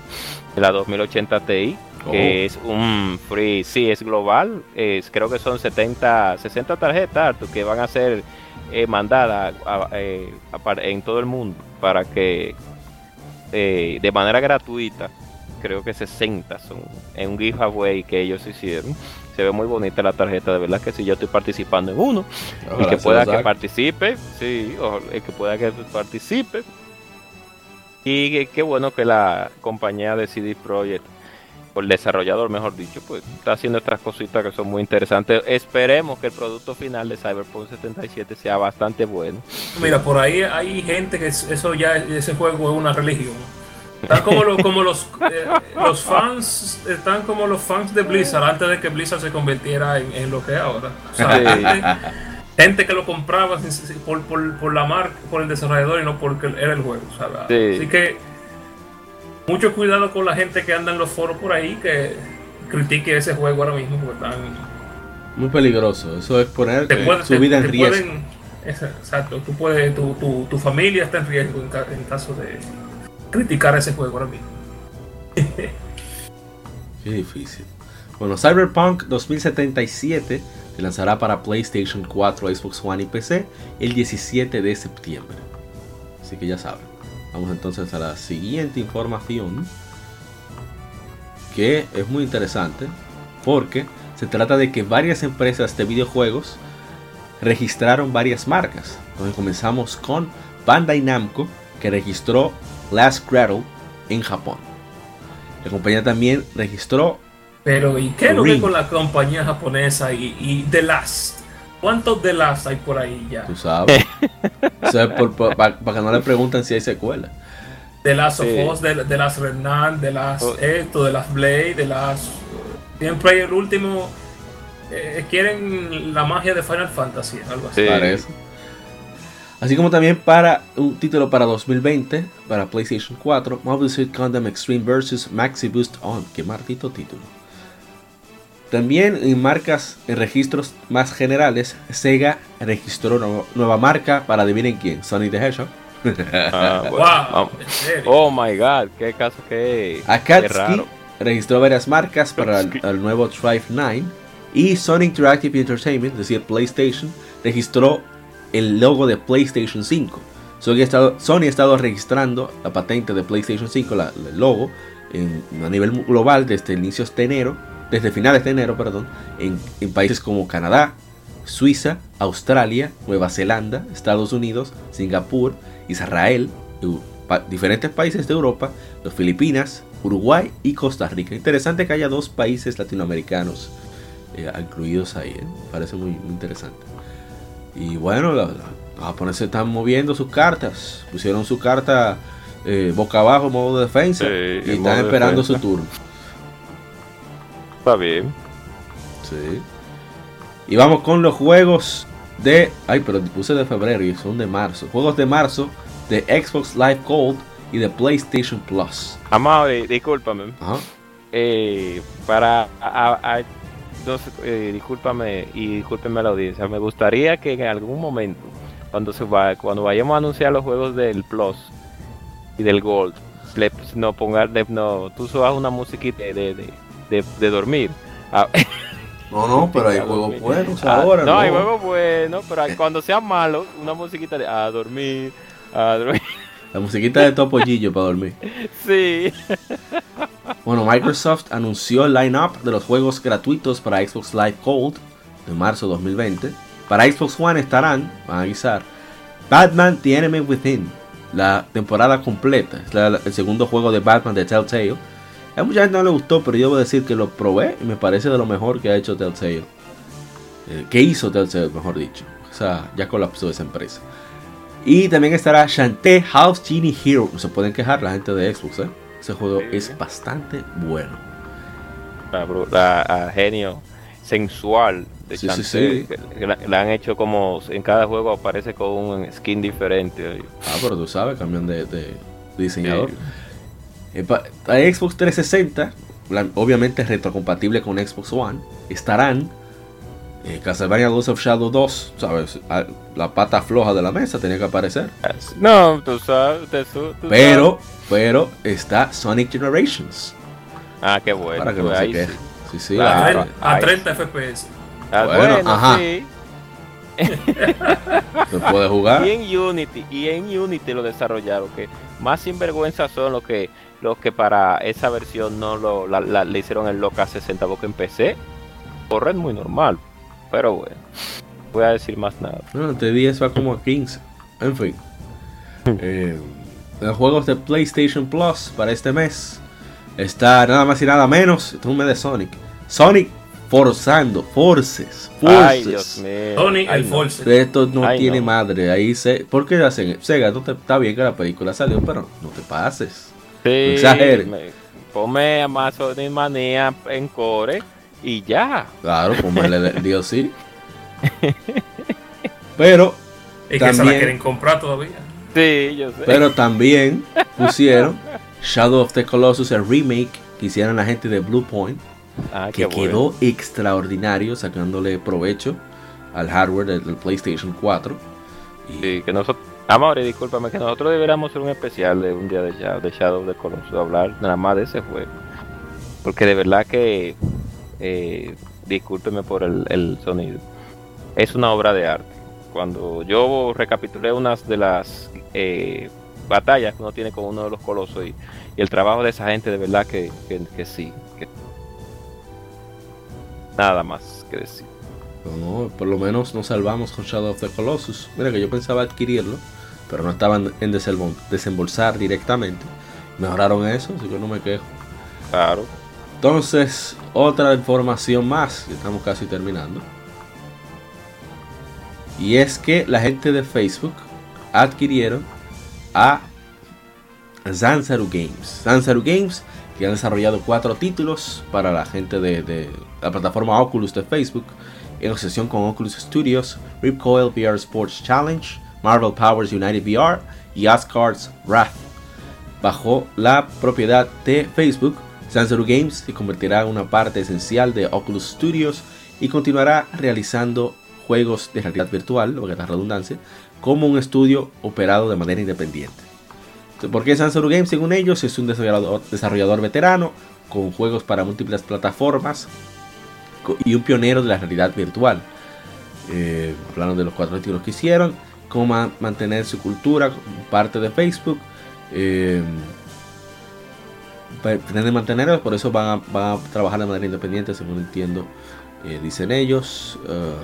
C: la 2080 Ti, que es un free, sí, es global. Es, creo que son 70, 60 tarjetas que van a ser eh, mandadas eh, en todo el mundo para que eh, de manera gratuita, creo que 60 son en un giveaway que ellos hicieron se ve muy bonita la tarjeta, de verdad que si yo estoy participando en uno, y que pueda que participe, sí, el que pueda que participe. Y qué bueno que la compañía de CD Projekt, o el desarrollador mejor dicho, pues está haciendo estas cositas que son muy interesantes. Esperemos que el producto final de Cyberpunk 77 sea bastante bueno.
B: Mira, por ahí hay gente que eso ya, ese juego es una religión están como, como los, eh, los fans, están como los fans de Blizzard antes de que Blizzard se convirtiera en, lo que es ahora. gente, que lo compraba por, por, la marca, por el desarrollador y no porque era el juego. Así que mucho cuidado con la gente que anda en los foros por ahí que critique ese juego ahora mismo porque están
A: muy peligroso. Eso es poner eh, su vida en riesgo.
B: exacto, tú puedes, tu, tu, tu, familia está en riesgo en caso de criticar ese juego ahora mismo.
A: Qué difícil. Bueno, Cyberpunk 2077 se lanzará para PlayStation 4, Xbox One y PC el 17 de septiembre. Así que ya saben. Vamos entonces a la siguiente información. Que es muy interesante. Porque se trata de que varias empresas de videojuegos registraron varias marcas. Entonces comenzamos con Bandai Namco, que registró Last Cradle en Japón. La compañía también registró.
B: Pero, ¿y qué es lo que con la compañía japonesa y, y The Last? ¿Cuántos The Last hay por ahí ya?
A: Tú sabes. para que no le pregunten si hay secuela.
B: The Last of Us, The, Last Renan, The Last oh. esto, The Last Blade, The Last. Siempre el último. Eh, quieren la magia de Final Fantasy, algo así.
A: Parece. Así como también para un título para 2020, para PlayStation 4, Mobile Suit Gundam Extreme vs. Maxi Boost On. Qué martito título. También en marcas, en registros más generales, Sega registró nueva marca para adivinen quién, Sonic the Hedgehog.
C: Ah, wow, oh my god, qué caso que
A: Akatsuki registró varias marcas para el, nuevo Drive 9 y Sony Interactive Entertainment, es decir, PlayStation, registró el logo de PlayStation 5. Sony ha estado, Sony ha estado registrando la patente de PlayStation 5, el logo, a nivel global desde inicios de enero, desde finales de enero, perdón, en, países como Canadá, Suiza, Australia, Nueva Zelanda, Estados Unidos, Singapur, Israel, diferentes países de Europa, las Filipinas, Uruguay y Costa Rica. Interesante que haya dos países latinoamericanos eh, incluidos ahí, ¿eh? parece muy interesante. Y bueno, los, japoneses están moviendo sus cartas. Pusieron su carta eh, boca abajo, modo de defensa. y están esperando su turno.
C: Está bien.
A: Sí. Y vamos con los juegos de. Ay, pero puse de febrero y son de marzo. Juegos de marzo de Xbox Live Gold y de PlayStation Plus.
C: Amable, discúlpame.
A: Ajá.
C: Eh, para. a- a- a- no sé, eh, discúlpame y discúlpeme a la audiencia. Me gustaría que en algún momento, cuando se va, cuando vayamos a anunciar los juegos del Plus y del Gold, le, no pongar, de- no, tú subas una musiquita de, de, de, de- de dormir. Ah,
A: No, no, pero hay juegos buenos
C: Ah,
A: ahora.
C: No, hay juegos buenos, pero cuando sean malos, una musiquita de a dormir, a dormir.
A: La musiquita de Topollillo para dormir.
C: Sí.
A: Bueno, Microsoft anunció el line-up de los juegos gratuitos para Xbox Live Gold de marzo 2020. Para Xbox One estarán, van a avisar, Batman The Enemy Within, la temporada completa. Es la- el segundo juego de Batman de Telltale. A mucha gente no le gustó, pero yo debo decir que lo probé y me parece de lo mejor que ha hecho Telltale. Eh, que hizo Telltale, mejor dicho. O sea, ya colapsó esa empresa. Y también estará Shantae House Genie Hero. No se pueden quejar la gente de Xbox, ¿eh? Ese juego
C: Sí.
A: es bastante bueno.
C: La, la- genio sensual de
A: Sí, sí,
C: Chantel,
A: sí.
C: la, la han hecho como en cada juego aparece con un skin diferente.
A: Ah, pero tú sabes, cambian de, de diseñador. Eh, pa- para Xbox 360, la- obviamente retrocompatible con Xbox One, estarán eh, Castlevania Ghost of Shadow 2, ¿sabes? La pata floja de la mesa tenía que aparecer.
C: No, tú sabes, tú, tú- tú
A: Pero, pero está Sonic Generations.
C: Ah, qué bueno.
A: para que
C: pues
A: no se
C: ahí
A: queje.
C: sí.
A: Sí, sí,
C: Claro.
B: A, a
C: Ay.
B: 30 FPS.
C: Ah,
A: Bueno,
C: bueno,
A: ajá.
C: sí.
A: se puede jugar.
C: Y en Unity, y en Unity lo desarrollaron, que más sinvergüenza son los que los que para esa versión no lo la- la- le hicieron el loca 60 porque en PC corren muy normal. Pero bueno, voy a decir más nada.
A: No, te 10 va como a 15. En fin. Eh, los juegos de PlayStation Plus para este mes está nada más y nada menos. Esto es un mes de Sonic. Sonic forzando, forces, forces.
C: Ay, Dios mío. Ay,
B: el
C: no.
B: Force.
A: Esto no
C: Ay,
A: tiene
C: no.
A: madre. Ahí se. ¿Por qué hacen? Sega, no te, está bien que la película salió, pero no te pases.
C: Sí,
A: exagere.
C: me- ponme Amazon Manía en core y ya.
A: Claro, como el DLC. Pero,
B: Y que se la
A: También-
B: quieren comprar todavía.
C: Sí, yo sé.
A: pero también pusieron Shadow of the Colossus, el remake que hicieron la gente de Blue Point.
C: ah,
A: que quedó
C: bueno.
A: extraordinario sacándole provecho al hardware del, del PlayStation 4. Y
C: Sí, que nosotros. Amaury, discúlpame, que nosotros deberíamos hacer un especial de un día de Shadow, de Shadow the Colossus, hablar nada más de ese juego. Porque de verdad que, eh, discúlpeme por el, sonido, es una obra de arte. Cuando yo recapitulé unas de las eh, batallas que uno tiene con uno de los colosos y, el trabajo de esa gente, de verdad que, que, que sí. nada más que decir.
A: no, por lo menos nos salvamos con Shadow of the Colossus. Mira que yo pensaba adquirirlo, pero no estaban en desembo- desembolsar directamente. Mejoraron eso, así que no me quejo.
C: Claro.
A: Entonces, otra información más, que estamos casi terminando. Y es que la gente de Facebook adquirieron a Zanzaru Games. Zanzaru Games, que han desarrollado cuatro títulos para la gente de, de la plataforma Oculus de Facebook, en asociación con Oculus Studios, Ripcoil VR Sports Challenge, Marvel Powers United VR y Asgard's Wrath. Bajo la propiedad de Facebook, Zanzaru Games se convertirá en una parte esencial de Oculus Studios y continuará realizando juegos de realidad virtual, lo que la redundancia, como un estudio operado de manera independiente. ¿Por qué Zanzaru Games? Según ellos, es un desarrollador, veterano con juegos para múltiples plataformas y un pionero de la realidad virtual. Eh, hablaron de los cuatro títulos que hicieron, cómo ma- mantener su cultura parte de Facebook. eh, pretenden mantenerlos, por eso van a, trabajar de manera independiente, según entiendo, eh, dicen ellos. eh,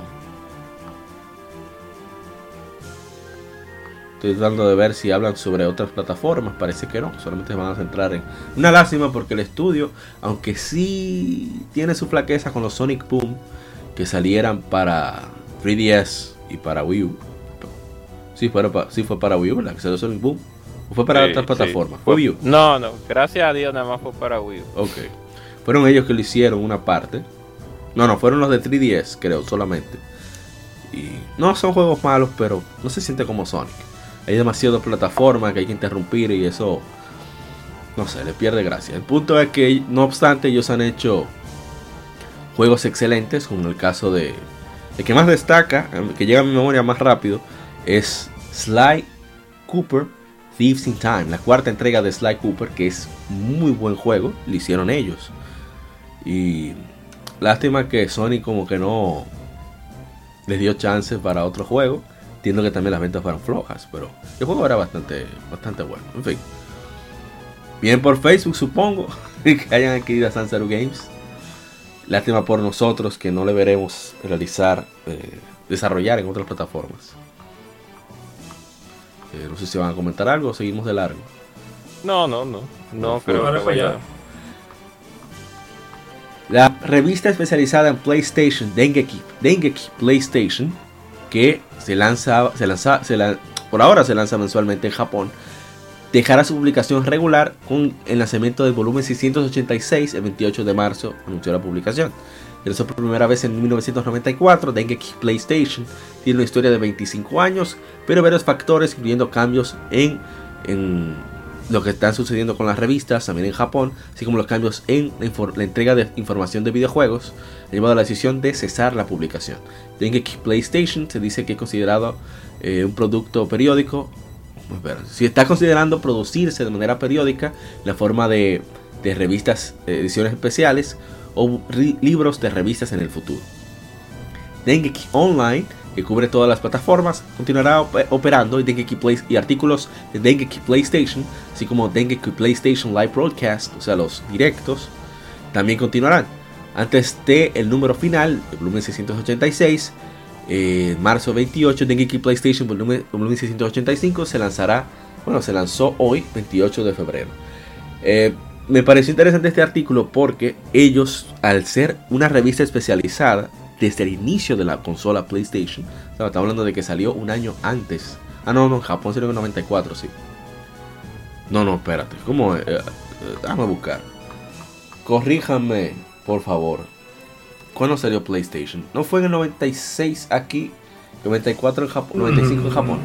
A: Estoy tratando de ver si hablan sobre otras plataformas. Parece que no, solamente van a centrar en. Una lástima porque el estudio, aunque sí tiene su flaqueza con los Sonic Boom que salieran para 3DS y para Wii U. Sí, fue para, sí fue para Wii U, ¿verdad? Que salió Sonic Boom. ¿O fue para
C: Sí,
A: otras
C: sí.
A: plataformas? Fue Wii U.
C: No, no, gracias a Dios nada más fue para Wii U.
A: Ok. Fueron ellos que lo hicieron una parte. No, no, fueron los de 3DS, creo, solamente. Y no son juegos malos, pero no se siente como Sonic. Hay demasiadas plataformas que hay que interrumpir y eso, no sé, le pierde gracia. El punto es que, no obstante, ellos han hecho juegos excelentes, como en el caso de... El que más destaca, el que llega a mi memoria más rápido, es Sly Cooper Thieves in Time, la cuarta entrega de Sly Cooper, que es muy buen juego, lo hicieron ellos. Y lástima que Sony como que no les dio chance para otro juego. Entiendo que también las ventas fueron flojas, pero el juego era bastante, bastante bueno. En fin. Bien por Facebook, supongo, que hayan adquirido a Sansaru Games. Lástima por nosotros que no le veremos realizar, eh, desarrollar en otras plataformas. Eh, no sé si van a comentar algo o seguimos de largo.
C: No, no, no. No,
B: Pero
C: creo que vaya.
A: La revista especializada en PlayStation, Dengeki, Dengeki PlayStation, que se lanza, se lanza, se la- por ahora se lanza mensualmente en Japón, dejará su publicación regular con el lanzamiento del volumen 686 el 28 de marzo, anunció la publicación. Realizó por primera vez en 1994, Dengeki PlayStation tiene una historia de 25 años, pero varios factores, incluyendo cambios en, lo que están sucediendo con las revistas, también en Japón, así como los cambios en la, entrega de información de videojuegos, ha llevado a la decisión de cesar la publicación. Dengeki PlayStation se dice que es considerado eh, un producto periódico. Si está considerando producirse de manera periódica, la forma de, de revistas, eh, ediciones especiales o libros de revistas en el futuro. Dengeki Online, que cubre todas las plataformas, continuará op- operando y, Dengeki Play- y artículos de Dengeki PlayStation, así como Dengeki PlayStation Live Broadcast, o sea, los directos, también continuarán. Antes de el número final, el volumen 686, eh, marzo 28, Dengeki PlayStation volumen, volumen 685 se lanzará, bueno, se lanzó hoy, 28 de febrero. Eh, me pareció interesante este artículo porque ellos, al ser una revista especializada desde el inicio de la consola PlayStation, o sea, estamos hablando de que salió un año antes. Ah, no, no, en Japón salió en 94, sí. No, no, espérate, ¿cómo? Eh, eh, déjame buscar. Corríjame, por favor. ¿Cuándo salió PlayStation? ¿No fue en el 96 aquí? 94 en Japón, 95 en Japón.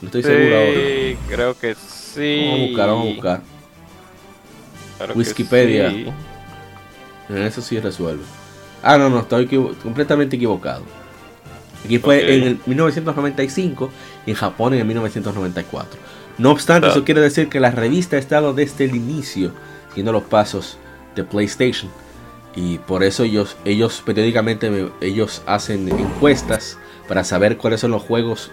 A: No estoy seguro ahora.
C: Sí, creo que sí.
A: Vamos a buscar, vamos a buscar.
C: Claro
A: Wikipedia.
C: sí.
A: En eso sí resuelve. Ah, no, no, estoy equivo- completamente equivocado. Aquí fue en el 1995 y en Japón en el 1994. No obstante, eso quiere decir que la revista ha estado desde el inicio siguiendo los pasos de PlayStation. Y por eso ellos, ellos periódicamente me- ellos hacen encuestas para saber cuáles son los juegos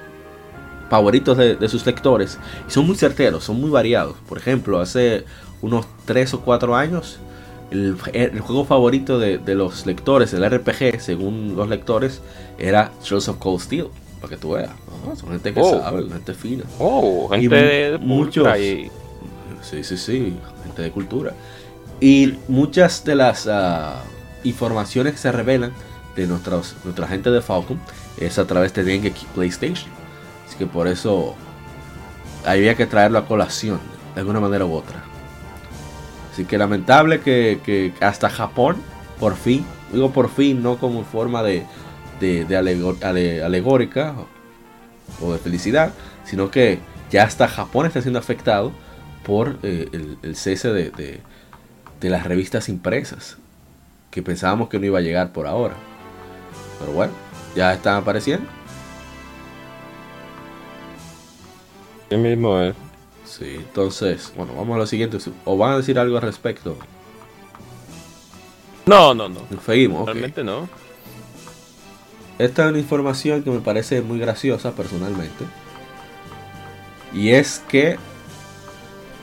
A: favoritos de, de sus lectores. Y son muy certeros, son muy variados. Por ejemplo, hace unos 3 o 4 años, el, el juego favorito de, de los lectores, el RPG, según los lectores, era Trails of Cold Steel. Para que tú veas. ¿no? Son gente que
C: Oh.
A: sabe, gente fina.
C: Oh,
A: Y
C: gente
A: mu-
C: de
A: muchos-
C: y-
A: Sí, sí, sí, gente de cultura. Y muchas de las ah, informaciones que se revelan de nuestros, nuestra gente de Falcon es a través de Dengeki PlayStation. Así que por eso había que traerlo a colación, de alguna manera u otra. Así que lamentable que, que hasta Japón, por fin, digo por fin, no como forma de, de, de alegórica o, de felicidad, sino que ya hasta Japón está siendo afectado por eh, el, cese de- de las revistas impresas, que pensábamos que no iba a llegar por ahora. Pero bueno, ya están apareciendo.
C: Sí mismo es.
A: Sí, entonces, bueno, vamos a lo siguiente. ¿O van a decir algo al respecto?
C: No, no, no.
A: Seguimos.
C: Realmente no.
A: Esta es una información que me parece muy graciosa personalmente. Y es que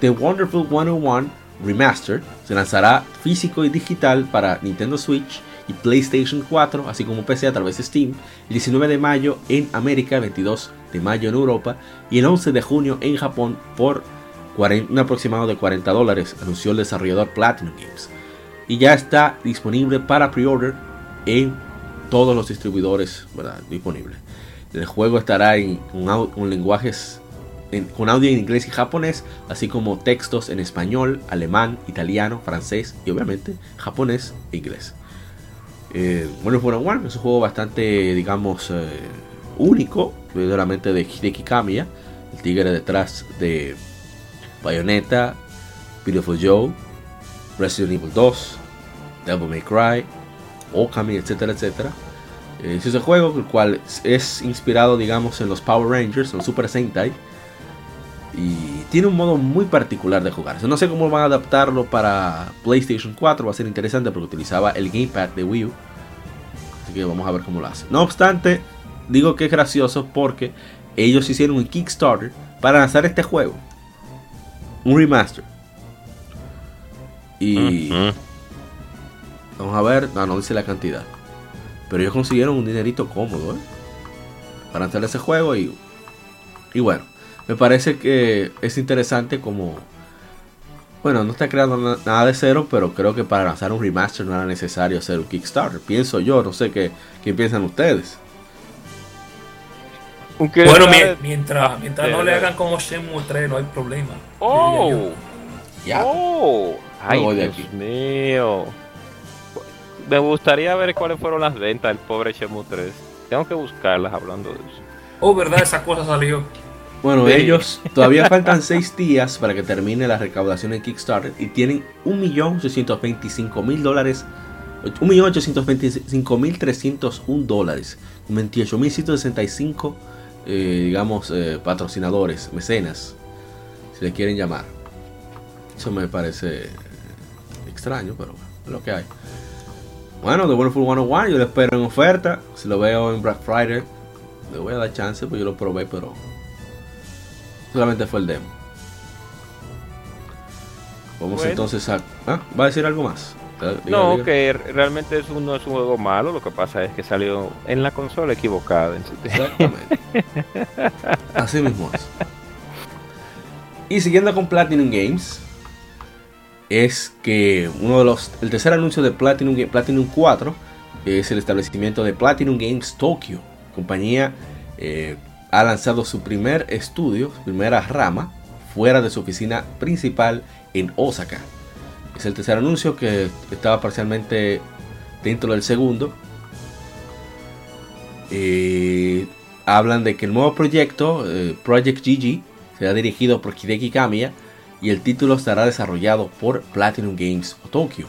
A: The Wonderful 101 Remastered se lanzará físico y digital para Nintendo Switch PlayStation 4, así como PC a través de Steam, el 19 de mayo en América, el 22 de mayo en Europa y el 11 de junio en Japón por 40 un aproximado de 40 dólares, anunció el desarrollador Platinum Games. Y ya está disponible para pre-order en todos los distribuidores ¿verdad? disponibles. El juego estará en, con lenguajes en- con audio en inglés y japonés, así como textos en español, alemán, italiano, francés y obviamente japonés e inglés. Eh, bueno, es un juego bastante, digamos, eh, único, de la mente de Hideki Kamiya, el tigre detrás de Bayonetta, Beautiful Joe, Resident Evil 2, Devil May Cry, Okami, etcétera, etcétera. Eh, es ese juego el cual es inspirado, digamos, en los Power Rangers, en los Super Sentai. Y tiene un modo muy particular de jugar. No sé cómo van a adaptarlo para PlayStation 4. Va a ser interesante porque utilizaba el Gamepad de Wii U. Así que vamos a ver cómo lo hace. No obstante, digo que es gracioso porque ellos hicieron un Kickstarter para lanzar este juego. Un remaster. Y... Vamos a ver, no, no dice la cantidad. Pero ellos consiguieron un dinerito cómodo, ¿eh? Para lanzar ese juego y... Y bueno, me parece que es interesante como... Bueno, no está creando na- nada de cero, pero creo que para lanzar un remaster no era necesario hacer un Kickstarter. Pienso yo, no sé qué, qué piensan ustedes.
B: Bueno, mi- mientras, mientras no le hagan como Shenmue 3, no hay problema.
C: Oh,
B: yo.
A: Ya.
C: oh, ay,
A: de
C: Dios
A: aquí.
C: mío. Me gustaría ver cuáles fueron las ventas del pobre Shenmue 3. Tengo que buscarlas hablando de eso.
B: Oh, verdad, esa cosa salió.
A: Bueno,
C: Sí.
A: ellos todavía faltan 6 días para que termine la recaudación en Kickstarter y tienen 1.825.000 dólares, 1.825.301 dólares, con 28.165, eh, digamos, eh, patrocinadores, mecenas, si le quieren llamar. Eso me parece eh, extraño, pero bueno, es lo que hay. Bueno, The Wonderful 101 yo lo espero en oferta, si lo veo en Black Friday, le voy a dar chance, pues yo lo probé, pero solamente fue el demo. Vamos
C: Bueno.
A: entonces a... ¿Ah? ¿Va a decir algo más? Diga,
C: No,
A: diga.
C: que realmente es un, no es un juego malo, lo que pasa es que salió en la consola equivocada.
A: Exactamente. Así mismo es. Y siguiendo con Platinum Games, es que uno de los. El tercer anuncio de Platinum, Platinum 4 es el establecimiento de Platinum Games Tokyo. Compañía eh, ha lanzado su primer estudio, su primera rama, fuera de su oficina principal en Osaka. Es el tercer anuncio que estaba parcialmente dentro del segundo. Eh, hablan de que el nuevo proyecto, eh, Project GG, será dirigido por Hideki Kamiya y el título estará desarrollado por Platinum Games Tokyo.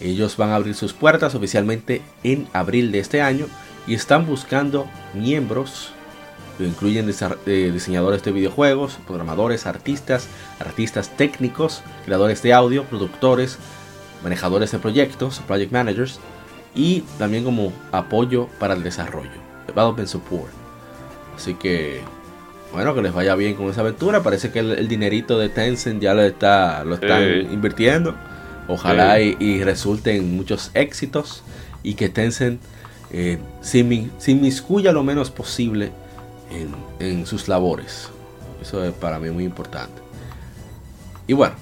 A: Ellos van a abrir sus puertas oficialmente en abril de este año y están buscando miembros que incluyen eh, diseñadores de videojuegos, programadores, artistas, artistas técnicos, creadores de audio, productores, manejadores de proyectos, project managers y también como apoyo para el desarrollo, development support. Así que bueno, que les vaya bien con esa aventura. Parece que el, el dinerito de Tencent ya lo está lo están invirtiendo. Ojalá y, y resulte en muchos éxitos y que Tencent eh, se inmiscuya lo menos posible en, sus labores. Eso es para mí muy importante. Y bueno,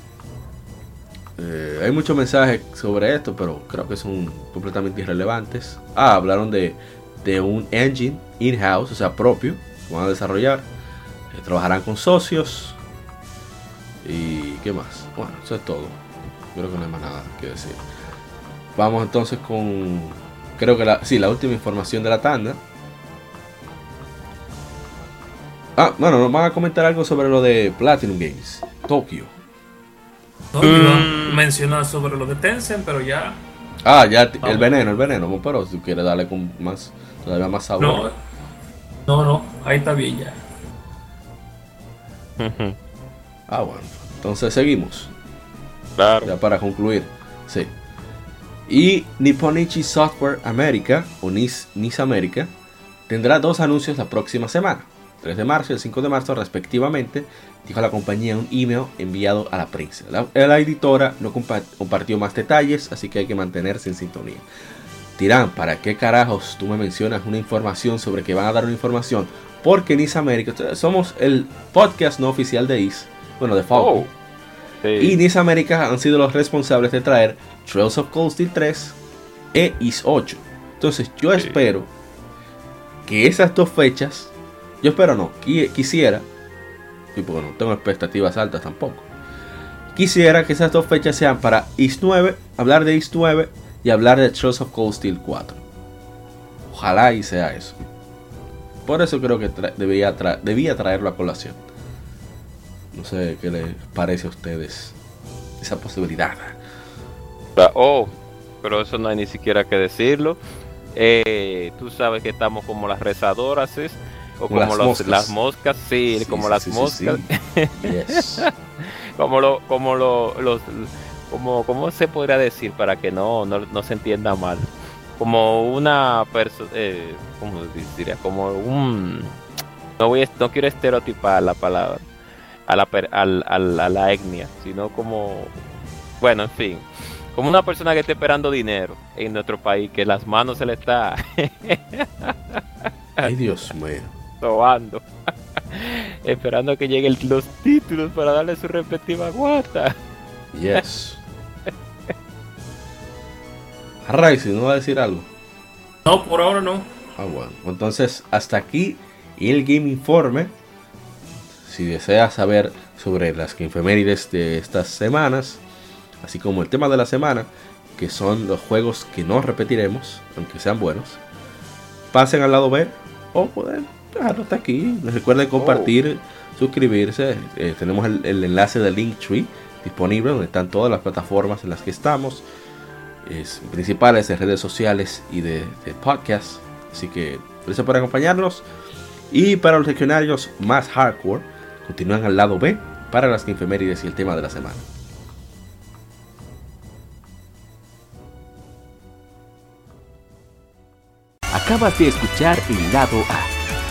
A: eh, hay muchos mensajes sobre esto, pero creo que son completamente irrelevantes. Ah, hablaron de, de un engine in-house, o sea, propio, que van a desarrollar. Trabajarán con socios. ¿Y qué más? Bueno, eso es todo. Creo que no hay más nada que decir. Vamos entonces con. Creo que la. Sí, la última información de la tanda. Ah, bueno, nos van a comentar algo sobre lo de Platinum Games, Tokio.
B: No, yo iba a
C: Mm.
B: mencionar sobre lo de Tencent, pero ya.
A: Ah, ya, el veneno, el veneno, pero si tú quieres darle con más, todavía más sabor.
B: No, no, no, ahí está bien ya.
A: Ah, bueno, entonces seguimos.
C: claro.
A: Ya para concluir, sí. Y Nipponichi Software America, o NIS, NIS America, tendrá dos anuncios la próxima semana, 3 de marzo y el 5 de marzo respectivamente, dijo la compañía en un email enviado a la prensa. La, la editora no compa- compartió más detalles, así que hay que mantenerse en sintonía. Dirán, ¿para qué carajos tú me mencionas una información sobre que van a dar una información? Porque America, ustedes somos el podcast no oficial de IS, bueno, de Falcon.
C: Oh, sí.
A: Y NIS América han sido los responsables de traer Trails of Cold Steel 3 e IS 8. Entonces yo
C: Sí.
A: espero que esas dos fechas, yo espero no, qui- quisiera, y porque no tengo expectativas altas tampoco, quisiera que esas dos fechas sean para IS 9, hablar de IS 9 y hablar de Trails of Cold Steel 4. Ojalá y sea eso. Por eso creo que debía, debía traerlo a colación. No sé qué les parece a ustedes esa posibilidad.
C: Oh, pero eso no hay ni siquiera que decirlo. Eh, tú sabes que estamos como las rezadoras. O como, las, moscas. sí, como las moscas. como lo, como lo, los, como, ¿cómo se podría decir para que no, no, se entienda mal? Como una persona, eh, ¿cómo diría? Como un, no voy, no quiero estereotipar la palabra, a la, a la etnia, sino como, bueno, en fin, como una persona que está esperando dinero en nuestro país, que las manos se le está...
A: Ay, Dios mío.
C: Sobando. esperando que lleguen los títulos para darle su respectiva guata.
A: Yes. Rising, ¿no va a decir algo?
B: No, por ahora no.
A: Ah, bueno. Entonces, hasta aquí el Game Informe. Si deseas saber sobre las efemérides de estas semanas, así como el tema de la semana, que son los juegos que no repetiremos, aunque sean buenos, pasen al lado B o pueden dejarlo hasta aquí. Recuerden compartir, suscribirse. Eh, tenemos el, enlace de Linktree disponible donde están todas las plataformas en las que estamos, principales de redes sociales y de, de podcast. Así que gracias por acompañarnos. Y para los legionarios más hardcore, continúan al lado B para las infemérides y el tema de la semana.
D: Acabas de escuchar el lado A.